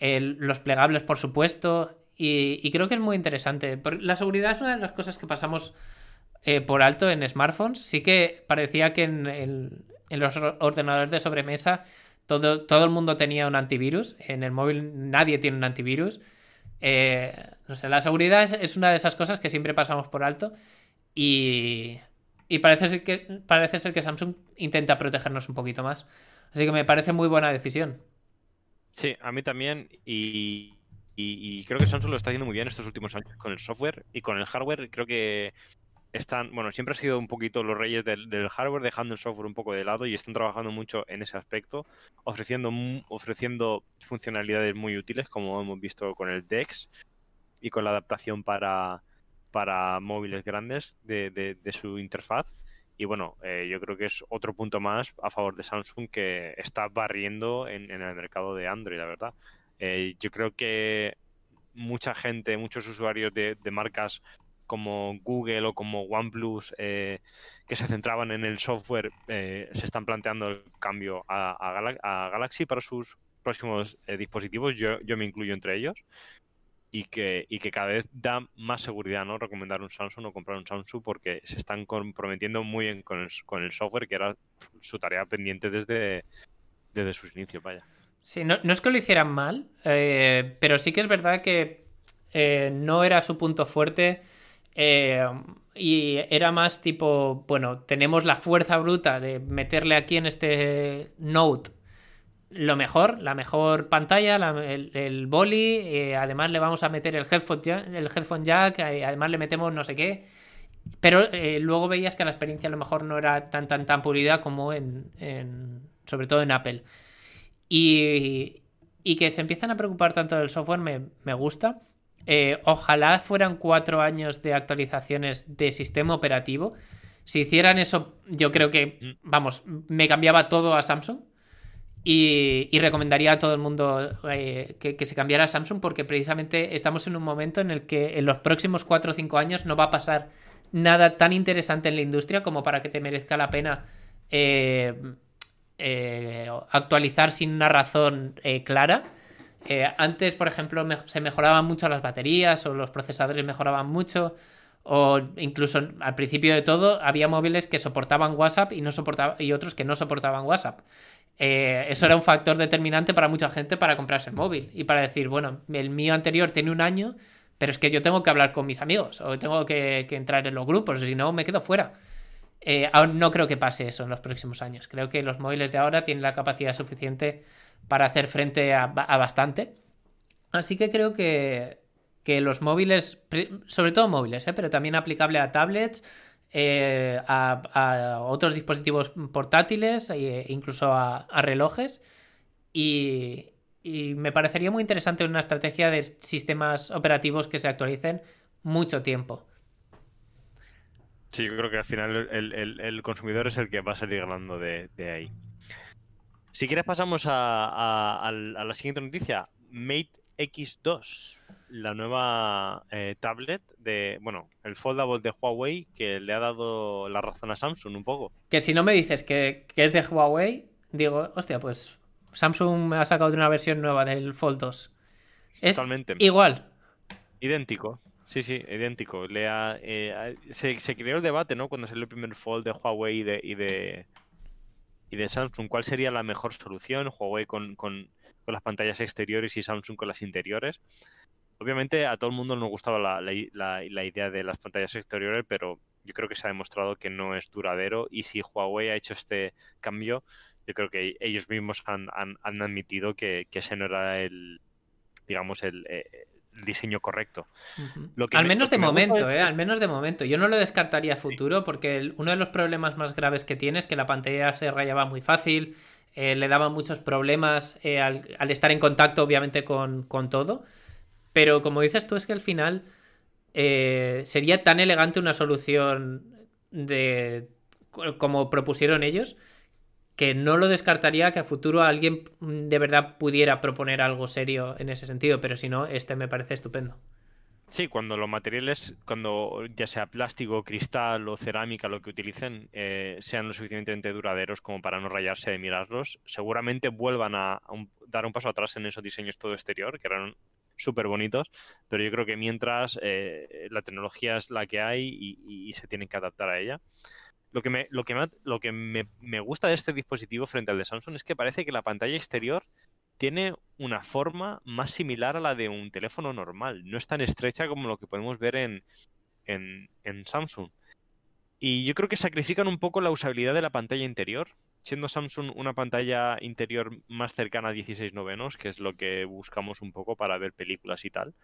los plegables, por supuesto. Y, creo que es muy interesante. La seguridad es una de las cosas que pasamos eh, por alto en smartphones. Sí que parecía que en, los ordenadores de sobremesa todo, todo, el mundo tenía un antivirus. En el móvil nadie tiene un antivirus. Eh, no sé, la seguridad es, una de esas cosas que siempre pasamos por alto. Y, y parece, ser que, parece ser que Samsung intenta protegernos un poquito más. Así que me parece muy buena decisión. Sí, a mí también. Y, y, creo que Samsung lo está haciendo muy bien estos últimos años con el software y con el hardware. Creo que están, bueno, siempre ha sido un poquito los reyes del, hardware, dejando el software un poco de lado y están trabajando mucho en ese aspecto, ofreciendo, ofreciendo funcionalidades muy útiles, como hemos visto con el DeX y con la adaptación para, para móviles grandes de, de, su interfaz. Y bueno, eh, yo creo que es otro punto más a favor de Samsung que está barriendo en, en el mercado de Android, la verdad. Eh, yo creo que mucha gente, muchos usuarios de, de marcas como Google o como OnePlus eh, que se centraban en el software eh, se están planteando el cambio a, Galaxy para sus próximos eh, dispositivos, yo, yo, me incluyo entre ellos, y que, y que cada vez da más seguridad no recomendar un Samsung o comprar un Samsung porque se están comprometiendo muy bien con el, con el software, que era su tarea pendiente desde, desde sus inicios, vaya. Sí, no, no es que lo hicieran mal, pero sí que es verdad que no era su punto fuerte eh, y era más tipo, bueno, tenemos la fuerza bruta de meterle aquí en este Note lo mejor, la mejor pantalla, el, el, boli, eh, además le vamos a meter el headphone jack, el headphone jack eh, además le metemos no sé qué. Pero luego veías que la experiencia a lo mejor no era tan tan tan pulida como en, sobre todo en Apple. Y, y, que se empiezan a preocupar tanto del software me, me gusta. Eh, ojalá fueran cuatro años de actualizaciones de sistema operativo. Si hicieran eso, yo creo que, mm. vamos, me cambiaba todo a Samsung. Y, recomendaría a todo el mundo eh, que, se cambiara Samsung porque precisamente estamos en un momento en el que en los próximos cuatro o cinco años no va a pasar nada tan interesante en la industria como para que te merezca la pena eh, actualizar sin una razón clara. Eh, antes, por ejemplo, se mejoraban mucho las baterías o los procesadores mejoraban mucho. O incluso al principio de todo había móviles que soportaban WhatsApp y, no y otros que no soportaban WhatsApp. Eh, eso era un factor determinante para mucha gente para comprarse el móvil y para decir, bueno, el mío anterior tiene un año, pero es que yo tengo que hablar con mis amigos o tengo que, entrar en los grupos, si no me quedo fuera. Eh, no creo que pase eso en los próximos años. Creo que los móviles de ahora tienen la capacidad suficiente para hacer frente a, bastante. Así que creo que, los móviles, sobre todo móviles, ¿eh? pero también aplicable a tablets, eh, a, otros dispositivos portátiles e incluso a, relojes. Y, me parecería muy interesante una estrategia de sistemas operativos que se actualicen mucho tiempo. Sí, yo creo que al final el, consumidor es el que va a salir ganando de ahí. Si quieres pasamos a, la siguiente noticia. Mate X2, la nueva eh, tablet de, bueno, el foldable de Huawei que le ha dado la razón a Samsung un poco. Que si no me dices que, es de Huawei, digo, hostia, pues Samsung me ha sacado de una versión nueva del Fold 2. Es Totalmente. igual. Idéntico. Sí, sí, idéntico. Le eh, se, creó el debate, ¿no? Cuando salió el primer Fold de Huawei y de y de Samsung, ¿cuál sería la mejor solución? Huawei con, con, las pantallas exteriores y Samsung con las interiores. Obviamente a todo el mundo nos gustaba la, la, idea de las pantallas exteriores, pero yo creo que se ha demostrado que no es duradero y si Huawei ha hecho este cambio, yo creo que ellos mismos han, han, admitido que, que, ese no era el, digamos, el, eh, diseño correcto. al menos de momento, ¿eh? Al menos de momento. Yo no lo descartaría a futuro porque uno de los problemas más graves que tiene es que la pantalla se rayaba muy fácil, eh, le daba muchos problemas eh, al, estar en contacto, obviamente, con, todo. Pero como dices tú, es que al final sería tan elegante una solución de como propusieron ellos que no lo descartaría que a futuro alguien de verdad pudiera proponer algo serio en ese sentido, pero si no, este me parece estupendo. Sí, cuando los materiales, cuando ya sea plástico, cristal o cerámica, lo que utilicen, eh, sean lo suficientemente duraderos como para no rayarse de mirarlos, seguramente vuelvan a, dar un paso atrás en esos diseños todo exterior, que eran súper bonitos, pero yo creo que mientras eh, la tecnología es la que hay y, se tienen que adaptar a ella. Lo que, me, lo que, lo que me gusta de este dispositivo frente al de Samsung es que parece que la pantalla exterior tiene una forma más similar a la de un teléfono normal. No es tan estrecha como lo que podemos ver en, en, Samsung. Y yo creo que sacrifican un poco la usabilidad de la pantalla interior, siendo Samsung una pantalla interior más cercana a 16 novenos, que es lo que buscamos un poco para ver películas y tal.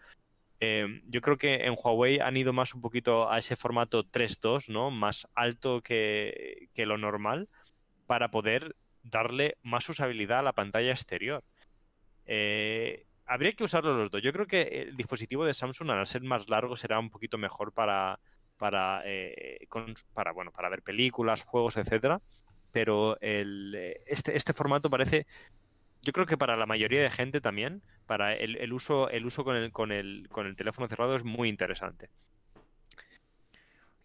Eh, yo creo que en Huawei han ido más un poquito a ese formato 3.2, ¿no? Más alto que, lo normal, para poder darle más usabilidad a la pantalla exterior. Eh, habría que usarlo los dos. Yo creo que el dispositivo de Samsung, al ser más largo, será un poquito mejor para, para, eh, bueno, para ver películas, juegos, etcétera. Pero el, este, este formato parece, yo creo que para la mayoría de gente también, para el, uso, el uso con el, con, el, con el teléfono cerrado es muy interesante.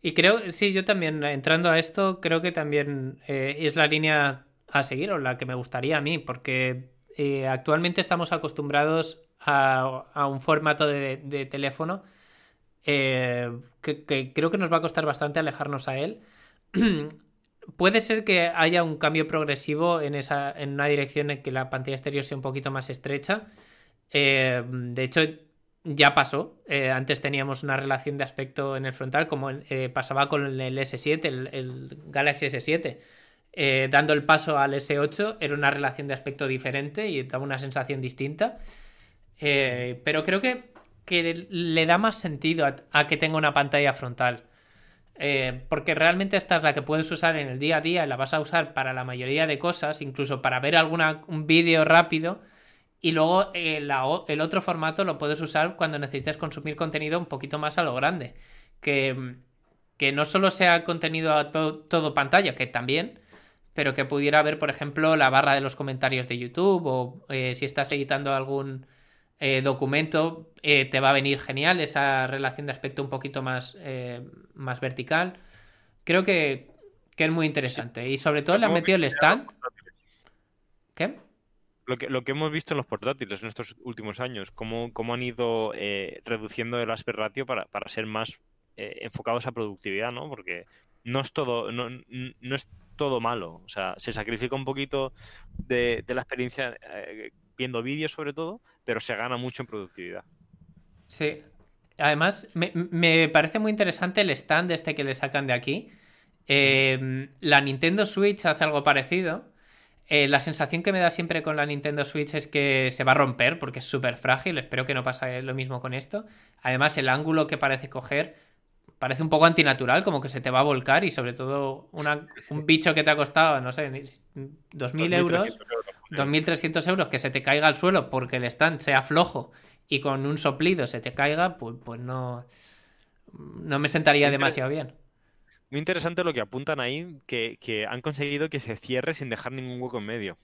Y creo, sí, yo también, entrando a esto, creo que también eh, es la línea a seguir o la que me gustaría a mí, porque eh, actualmente estamos acostumbrados a, un formato de, teléfono eh, que, creo que nos va a costar bastante alejarnos a él. Puede ser que haya un cambio progresivo en, esa, en una dirección en que la pantalla exterior sea un poquito más estrecha. Eh, de hecho, ya pasó. antes teníamos una relación de aspecto en el frontal, como pasaba con el S7, el Galaxy S7 eh, dando el paso al S8 era una relación de aspecto diferente y daba una sensación distinta. Eh, pero creo que, le da más sentido a, que tenga una pantalla frontal. Eh, porque realmente esta es la que puedes usar en el día a día, la vas a usar para la mayoría de cosas, incluso para ver alguna, un vídeo rápido. Y luego el otro formato lo puedes usar cuando necesites consumir contenido un poquito más a lo grande. Que, que no solo sea contenido a todo pantalla, que también, pero que pudiera ver, por ejemplo, la barra de los comentarios de YouTube o eh, si estás editando algún eh, documento, eh, te va a venir genial esa relación de aspecto un poquito más, más vertical. Creo que, es muy interesante y sobre todo le han metido el stand. ¿Qué? Lo que, lo que hemos visto en los portátiles en estos últimos años, cómo, cómo han ido reduciendo el aspect ratio para, para ser más enfocados a productividad, ¿no? Porque no es todo, no, no es todo malo. O sea, se sacrifica un poquito de, la experiencia eh, viendo vídeos sobre todo, pero se gana mucho en productividad. Sí. Además, me, parece muy interesante el stand este que le sacan de aquí. Em, la Nintendo Switch hace algo parecido. Eh, la sensación que me da siempre con la Nintendo Switch es que se va a romper porque es súper frágil. Espero que no pase lo mismo con esto. Además, el ángulo que parece coger parece un poco antinatural, como que se te va a volcar y sobre todo un bicho que te ha costado, no sé, 2.000 euros, 2.300 euros que se te caiga al suelo porque el stand sea flojo y con un soplido se te caiga, pues, pues no, no me sentaría demasiado bien. Muy interesante lo que apuntan ahí, que, que han conseguido que se cierre sin dejar ningún hueco en medio.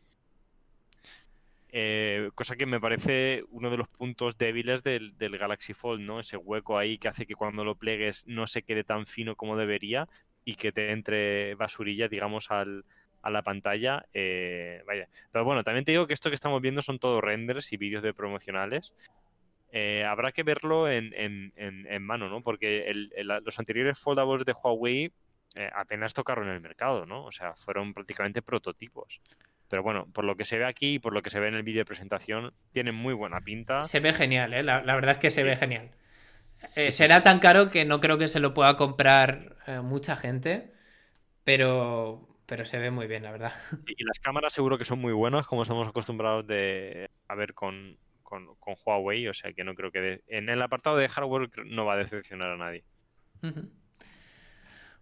Eh, cosa que me parece uno de los puntos débiles del, Galaxy Fold, ¿no? Ese hueco ahí que hace que cuando lo plegues no se quede tan fino como debería y que te entre basurilla, digamos, al, a la pantalla. Eh, vaya. Pero bueno, también te digo que esto que estamos viendo son todos renders y vídeos de promocionales. Eh, habrá que verlo en, mano, ¿no? Porque los anteriores foldables de Huawei apenas tocaron el mercado, ¿no? O sea, fueron prácticamente prototipos. Pero bueno, por lo que se ve aquí y por lo que se ve en el vídeo de presentación, tiene muy buena pinta. Se ve genial, ¿eh? la, verdad es que se ve genial. Eh, será tan caro que no creo que se lo pueda comprar eh, mucha gente, pero, pero se ve muy bien, la verdad. Y las cámaras seguro que son muy buenas, como estamos acostumbrados de a ver con, con, Huawei, o sea que no creo que... En el apartado de hardware no va a decepcionar a nadie.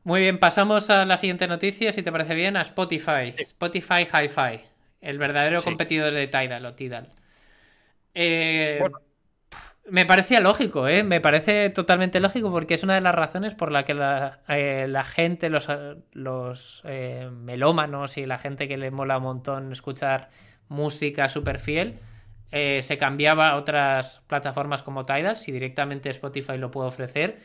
Muy bien, pasamos a la siguiente noticia, si te parece bien, a Spotify. Spotify Hi-Fi, el verdadero competidor de Tidal o Tidal. Eh, me parecía lógico, ¿eh? Me parece totalmente lógico porque es una de las razones por la que la, eh, gente, los, los melómanos y la gente que le mola un montón escuchar música súper fiel, eh, se cambiaba a otras plataformas como Tidal, si directamente Spotify lo puede ofrecer,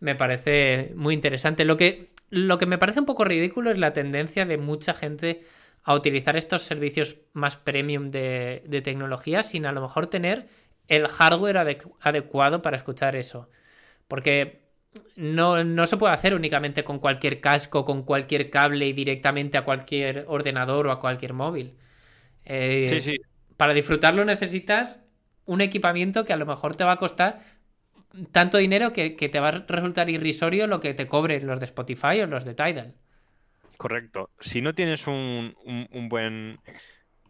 me parece muy interesante. Lo que, lo que me parece un poco ridículo es la tendencia de mucha gente a utilizar estos servicios más premium de, de tecnología sin a lo mejor tener el hardware adecuado para escuchar eso. Porque no, se puede hacer únicamente con cualquier casco, con cualquier cable y directamente a cualquier ordenador o a cualquier móvil. Eh, sí, sí. Para disfrutarlo necesitas un equipamiento que a lo mejor te va a costar tanto dinero que, te va a resultar irrisorio lo que te cobren los de Spotify o los de Tidal. Correcto. Si no tienes un, buen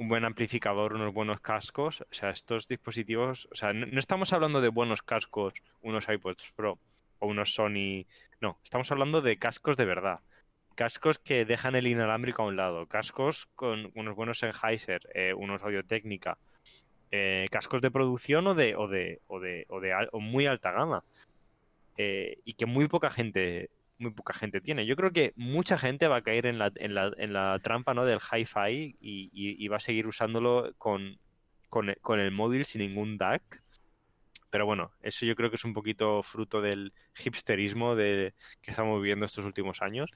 un buen amplificador, unos buenos cascos, o sea, estos dispositivos, o sea, no estamos hablando de buenos cascos, unos iPods Pro, o unos Sony. No, estamos hablando de cascos de verdad. Cascos que dejan el inalámbrico a un lado. Cascos con unos buenos Sennheiser, eh, unos Audio Técnica. Eh, cascos de producción o de, o de, o de, o de muy alta gama. Eh, y que muy poca gente muy poca gente tiene. Yo creo que mucha gente va a caer en la, en la, en la trampa ¿no? del hi-fi y, y, va a seguir usándolo con, con, con, el móvil sin ningún DAC pero bueno, eso yo creo que es un poquito fruto del hipsterismo de, que estamos viviendo estos últimos años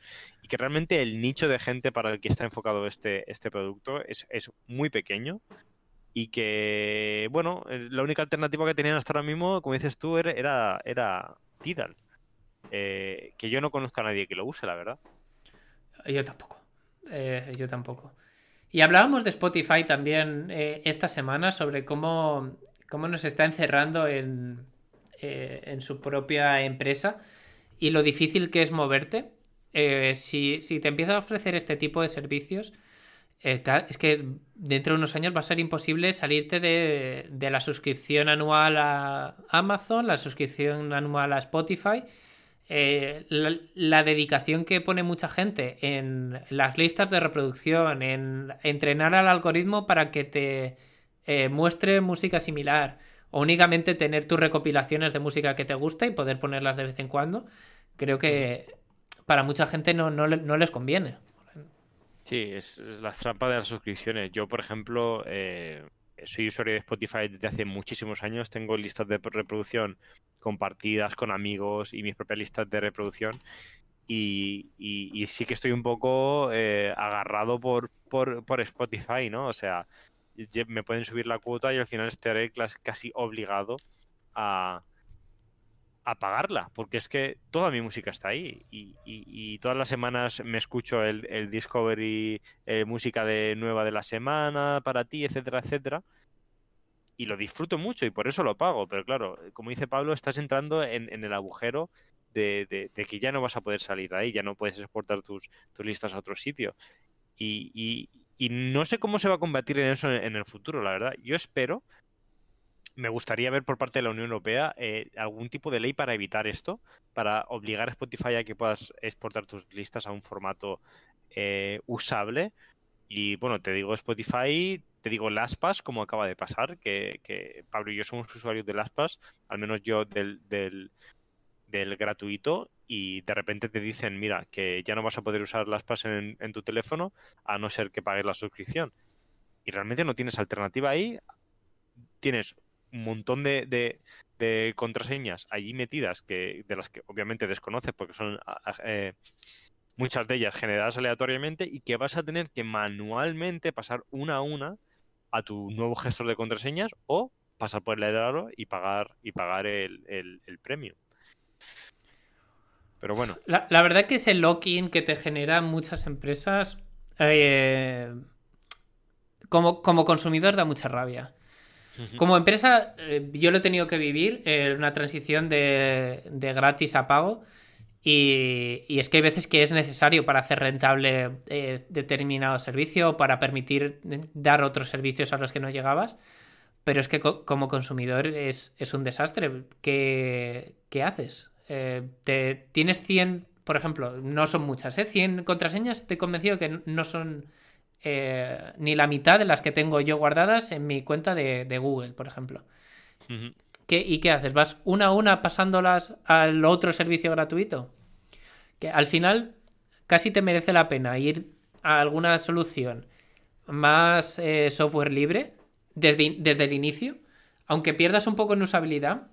y que realmente el nicho de gente para el que está enfocado este, este producto es, muy pequeño y que, bueno, eh, la única alternativa que tenían hasta ahora mismo, como dices tú, era, era, Tidal. Eh, que yo no conozco a nadie que lo use, la verdad. Yo tampoco. Eh, yo tampoco. Y hablábamos de Spotify también esta semana sobre cómo cómo nos está encerrando en, eh, en su propia empresa y lo difícil que es moverte. Eh, si, te empieza a ofrecer este tipo de servicios, eh, es que dentro de unos años va a ser imposible salirte de, la suscripción anual a Amazon, la suscripción anual a Spotify. La, dedicación que pone mucha gente en las listas de reproducción, en entrenar al algoritmo para que te eh, muestre música similar o únicamente tener tus recopilaciones de música que te gusta y poder ponerlas de vez en cuando, creo que para mucha gente no, no, les conviene. Sí, es, la trampa de las suscripciones. Yo, por ejemplo, eh, soy usuario de Spotify desde hace muchísimos años. Tengo listas de reproducción compartidas con amigos y mis propias listas de reproducción. Y, sí que estoy un poco eh, agarrado por, por, por Spotify, ¿no? O sea, me pueden subir la cuota y al final estaré casi obligado a, a pagarla, porque es que toda mi música está ahí y, todas las semanas me escucho el, Discovery, eh, música de nueva de la semana para ti, etcétera, etcétera. Y lo disfruto mucho y por eso lo pago, pero claro, como dice Pablo, estás entrando en, el agujero de, que ya no vas a poder salir de ahí, ya no puedes exportar tus, listas a otro sitio. y, y no sé cómo se va a combatir en eso en el futuro, la verdad. Yo espero, me gustaría ver por parte de la Unión Europea eh, algún tipo de ley para evitar esto, para obligar a Spotify a que puedas exportar tus listas a un formato eh, usable. Y bueno, te digo Spotify, te digo LastPass, como acaba de pasar, que, Pablo y yo somos usuarios de LastPass, al menos yo del, del, gratuito, y de repente te dicen, mira, que ya no vas a poder usar las PAS en, tu teléfono a no ser que pagues la suscripción. Y realmente no tienes alternativa ahí. Tienes un montón de, contraseñas allí metidas que de las que obviamente desconoces porque son eh, muchas de ellas generadas aleatoriamente y que vas a tener que manualmente pasar una a una a tu nuevo gestor de contraseñas o pasar por el aro y pagar y pagar el, premio. Pero bueno. La, la verdad que ese lock-in que te generan muchas empresas, eh, como, como consumidor da mucha rabia. Como empresa, eh, yo lo he tenido que vivir en una transición de, de, gratis a pago. Y, y, es que hay veces que es necesario para hacer rentable eh, determinado servicio o para permitir dar otros servicios a los que no llegabas. Pero es que como consumidor es, es un desastre. ¿Qué, ¿Qué haces? Eh, te, tienes 100, por ejemplo, no son muchas, ¿eh? 100 contraseñas, estoy convencido que no son eh, ni la mitad de las que tengo yo guardadas en mi cuenta de, Google, por ejemplo. ¿Y qué haces? ¿Vas una a una pasándolas al otro servicio gratuito? Que al final casi te merece la pena ir a alguna solución más eh, software libre desde, desde el inicio, aunque pierdas un poco en usabilidad,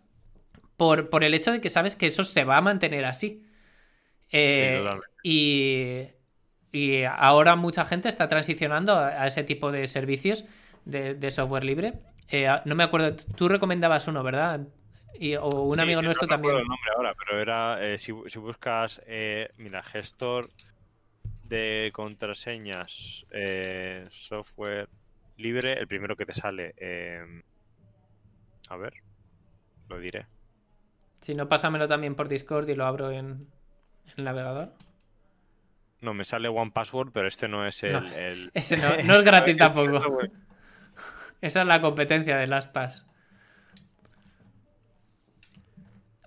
por, por el hecho de que sabes que eso se va a mantener así. Eh, y, y ahora mucha gente está transicionando a, ese tipo de servicios de, software libre. Eh, no me acuerdo, tú recomendabas uno, ¿verdad? Y, o un amigo nuestro también. No el nombre ahora, pero era, eh, si, buscas, mira, gestor de contraseñas, software libre, el primero que te sale. a ver, lo diré. Si no, pásamelo también por Discord y lo abro en, el navegador. No, me sale One Password, pero este no es el. Ese no, no, es gratis tampoco. Esa es la competencia de LastPass.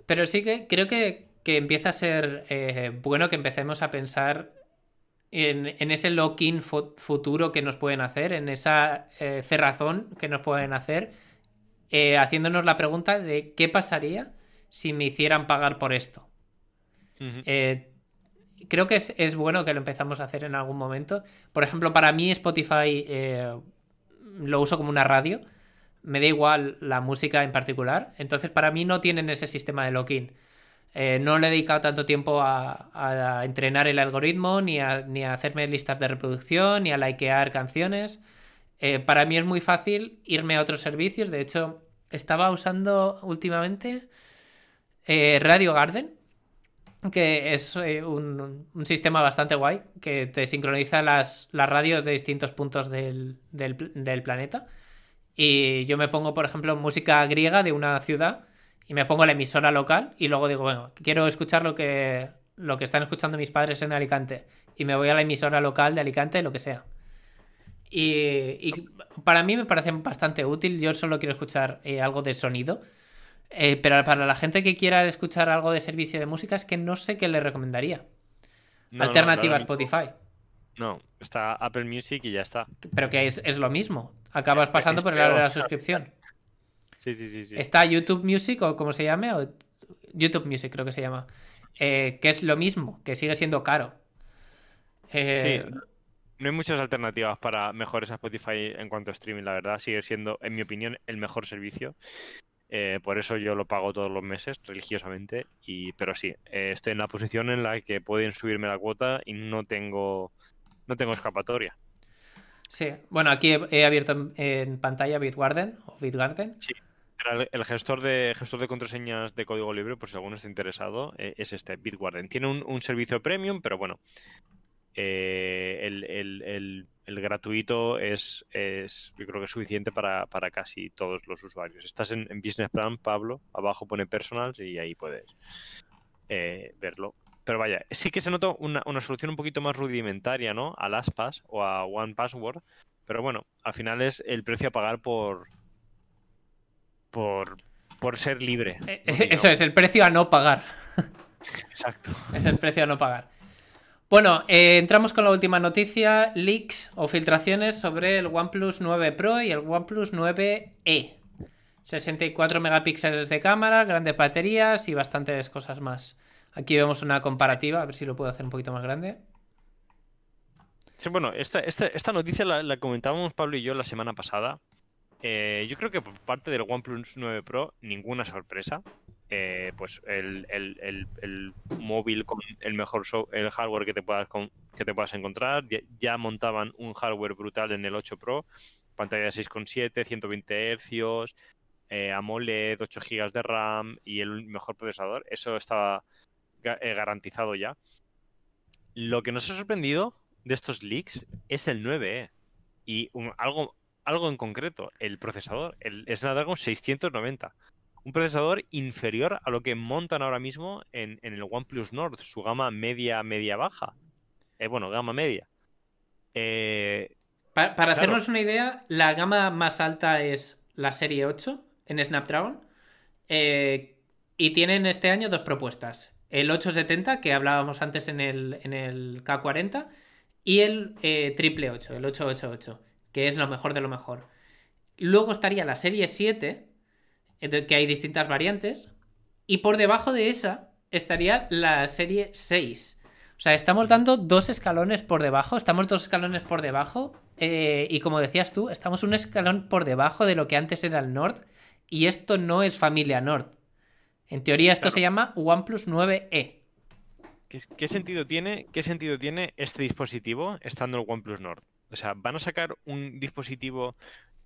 Pero sí que creo que, empieza a ser eh, bueno que empecemos a pensar en, ese lock-in futuro que nos pueden hacer, en esa eh, cerrazón que nos pueden hacer, eh, haciéndonos la pregunta de qué pasaría si me hicieran pagar por esto. Creo que es, bueno que lo empezamos a hacer en algún momento. Por ejemplo, para mí Spotify eh, lo uso como una radio. Me da igual la música en particular. Entonces, para mí no tienen ese sistema de lock-in. Eh, no le he dedicado tanto tiempo a, entrenar el algoritmo, ni a, ni hacerme listas de reproducción, ni a likear canciones. para mí es muy fácil irme a otros servicios. De hecho, estaba usando últimamente eh, Radio Garden, que es eh, un, sistema bastante guay, que te sincroniza las, las radios de distintos puntos del, planeta. Y yo me pongo, por ejemplo, música griega de una ciudad y me pongo la emisora local y luego digo, bueno, quiero escuchar lo que, lo que están escuchando mis padres en Alicante. Y me voy a la emisora local de Alicante, lo que sea. Y, para mí me parece bastante útil. Yo solo quiero escuchar eh, algo de sonido. Eh, pero para la gente que quiera escuchar algo de servicio de música, es que no sé qué le recomendaría. Alternativa a Spotify. No, está Apple Music y ya está. Pero que es, lo mismo. Acabas pasando por el área de la suscripción. Sí, sí, sí, sí. Está YouTube Music o como se llame, o YouTube Music creo que se llama. Eh, que es lo mismo, que sigue siendo caro. Eh, sí. No hay muchas alternativas para mejores a Spotify en cuanto a streaming, la verdad. Sigue siendo, en mi opinión, el mejor servicio. Eh, por eso yo lo pago todos los meses religiosamente. Y, pero sí, eh, estoy en la posición en la que pueden subirme la cuota y no tengo, no tengo escapatoria. Sí, bueno, aquí he, abierto en, pantalla Bitwarden o Bitgarden. Sí, el, gestor de gestor de contraseñas de código libre, por si alguno está interesado, eh, es este, Bitwarden. Tiene un, un, servicio premium, pero bueno, eh, el, gratuito es, es, yo creo que es suficiente para, casi todos los usuarios. Estás en, Business Plan, Pablo, abajo pone Personals y ahí puedes eh, verlo. Pero vaya, sí que se nota una, solución un poquito más rudimentaria, ¿no? A LastPass o a One Password. Pero bueno, al final es el precio a pagar por. por, por ser libre. Eh, eso es, el precio a no pagar. Exacto. Es el precio a no pagar. Bueno, eh, entramos con la última noticia, leaks o filtraciones sobre el OnePlus 9 Pro y el OnePlus 9E. 64 megapíxeles de cámara, grandes baterías y bastantes cosas más. Aquí vemos una comparativa, a ver si lo puedo hacer un poquito más grande. Sí, bueno, esta, noticia la, comentábamos Pablo y yo la semana pasada. Eh, yo creo que por parte del OnePlus 9 Pro, ninguna sorpresa. Eh, pues el, móvil con el mejor el hardware que te puedas que te puedas encontrar. Ya, montaban un hardware brutal en el 8 Pro, pantalla de 6,7, 120 Hz, AMOLED, 8 GB de RAM y el mejor procesador. Eso estaba eh, garantizado ya. Lo que nos ha sorprendido de estos leaks es el 9E. Y algo, algo en concreto, el procesador, el Snapdragon 690 un procesador inferior a lo que montan ahora mismo en, el OnePlus Nord, su gama media, media baja. Eh, bueno, gama media. Eh, para, hacernos una idea, la gama más alta es la serie 8 en Snapdragon. Eh, y tienen este año dos propuestas. El 870, que hablábamos antes en el, en el K40, y el triple 8, el 888, que es lo mejor de lo mejor. Luego estaría la serie 7, que hay distintas variantes. Y por debajo de esa estaría la serie 6. O sea, estamos dando dos escalones por debajo. Estamos dos escalones por debajo eh, y como decías tú, estamos un escalón por debajo de lo que antes era el Nord. Y esto no es familia Nord. En teoría esto se llama OnePlus 9E. ¿Qué, sentido tiene, ¿Qué sentido tiene este dispositivo estando el OnePlus Nord? O sea, ¿van a sacar un dispositivo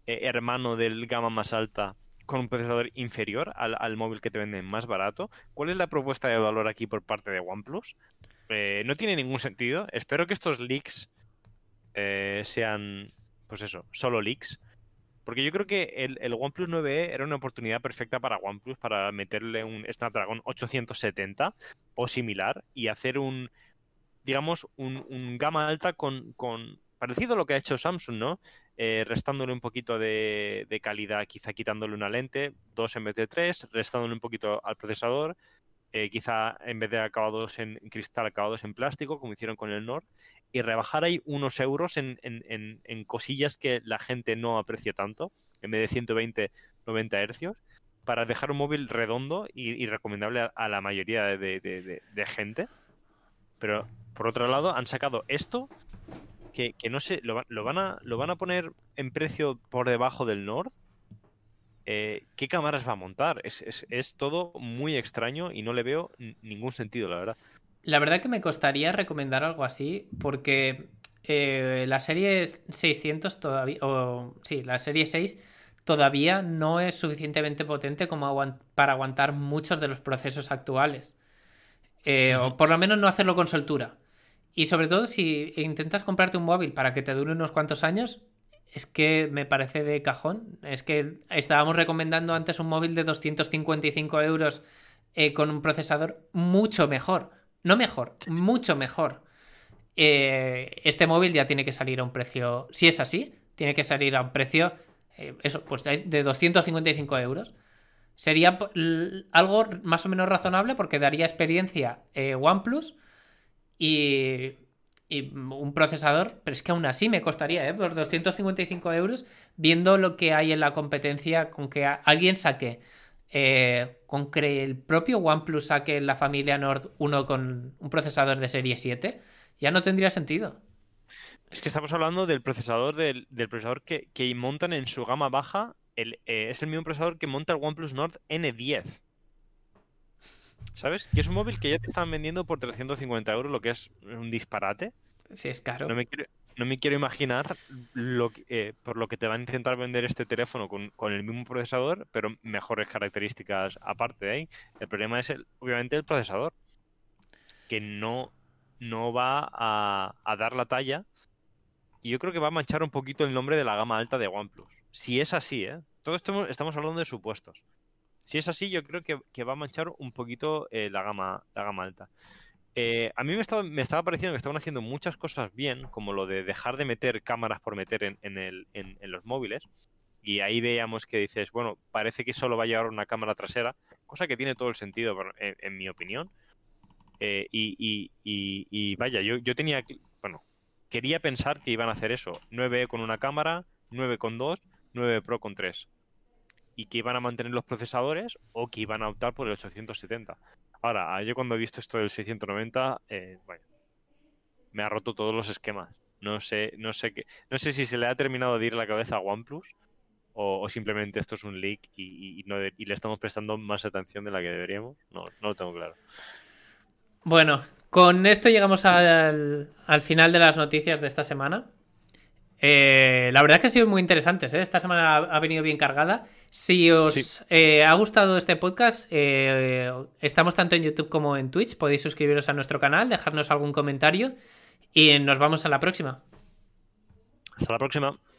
eh, hermano del gama más alta con un procesador inferior al, móvil que te venden más barato? ¿Cuál es la propuesta de valor aquí por parte de OnePlus? Eh, no tiene ningún sentido. Espero que estos leaks eh, sean, pues eso, solo leaks. Porque yo creo que el, el, OnePlus 9E era una oportunidad perfecta para OnePlus para meterle un Snapdragon 870 o similar y hacer un, digamos, un, gama alta con, con, parecido a lo que ha hecho Samsung, ¿no? Eh, restándole un poquito de, calidad, quizá quitándole una lente, dos en vez de tres, restándole un poquito al procesador eh, quizá en vez de acabados en cristal, acabados en plástico, como hicieron con el Nord, y rebajar ahí unos euros en, cosillas que la gente no aprecia tanto, en vez de 120, 90 hercios, para dejar un móvil redondo y, recomendable a, la mayoría de, gente. Pero, por otro lado, han sacado esto que, no sé, lo, lo, van a, lo van a poner en precio por debajo del Nord eh, ¿qué cámaras va a montar? Es, todo muy extraño y no le veo ningún sentido, la verdad. La verdad que me costaría recomendar algo así porque eh, la serie 600 todavía, o sí, la serie 6 todavía no es suficientemente potente como para aguantar muchos de los procesos actuales. Eh, o por lo menos no hacerlo con soltura. Y sobre todo si intentas comprarte un móvil para que te dure unos cuantos años, es que me parece de cajón. Es que estábamos recomendando antes un móvil de 255 euros eh, con un procesador mucho mejor. No mejor, mucho mejor. Eh, este móvil ya tiene que salir a un precio, si es así, tiene que salir a un precio, eh, eso, pues de 255 euros. Sería algo más o menos razonable porque daría experiencia OnePlus y un procesador, pero es que aún así me costaría, ¿eh? Por 255 euros, viendo lo que hay en la competencia con que alguien saque, eh, con que el propio OnePlus saque la familia Nord 1 con un procesador de serie 7, ya no tendría sentido. Es que estamos hablando del procesador del, procesador que, montan en su gama baja. Eh, es el mismo procesador que monta el OnePlus Nord N10. ¿Sabes? Que es un móvil que ya te están vendiendo por 350 euros, lo que es un disparate. Sí, es caro. No me quiero, no me quiero imaginar lo eh, por lo que te van a intentar vender este teléfono con, el mismo procesador, pero mejores características aparte de ahí. El problema es, el, obviamente, el procesador, que no, no va a, a dar la talla. Y yo creo que va a manchar un poquito el nombre de la gama alta de OnePlus. Si es así, ¿eh? Todo esto estamos hablando de supuestos. Si es así, yo creo que, va a manchar un poquito eh, la, gama, alta. Eh, a mí me estaba, me pareciendo que estaban haciendo muchas cosas bien, como lo de dejar de meter cámaras por meter en, los móviles. Y ahí veíamos que dices, bueno, parece que solo va a llevar una cámara trasera, cosa que tiene todo el sentido, en, mi opinión. Eh, y, y, vaya, yo, yo tenía, bueno, quería pensar que iban a hacer eso. 9 con una cámara, 9 con 2, 9 Pro con 3 y que iban a mantener los procesadores o que iban a optar por el 870. Ahora, yo cuando he visto esto del 690, eh, me ha roto todos los esquemas. No sé, no sé qué, no sé si se le ha terminado de ir la cabeza a OnePlus o, simplemente esto es un leak y, no y, le estamos prestando más atención de la que deberíamos. No, no lo tengo claro. Bueno, con esto llegamos al final de las noticias de esta semana. Eh, la verdad es que ha sido muy interesante. ¿eh? Esta semana ha, venido bien cargada. Si os eh, ha gustado este podcast, estamos tanto en YouTube como en Twitch. Podéis suscribiros a nuestro canal, dejarnos algún comentario y nos vamos a la próxima. Hasta la próxima.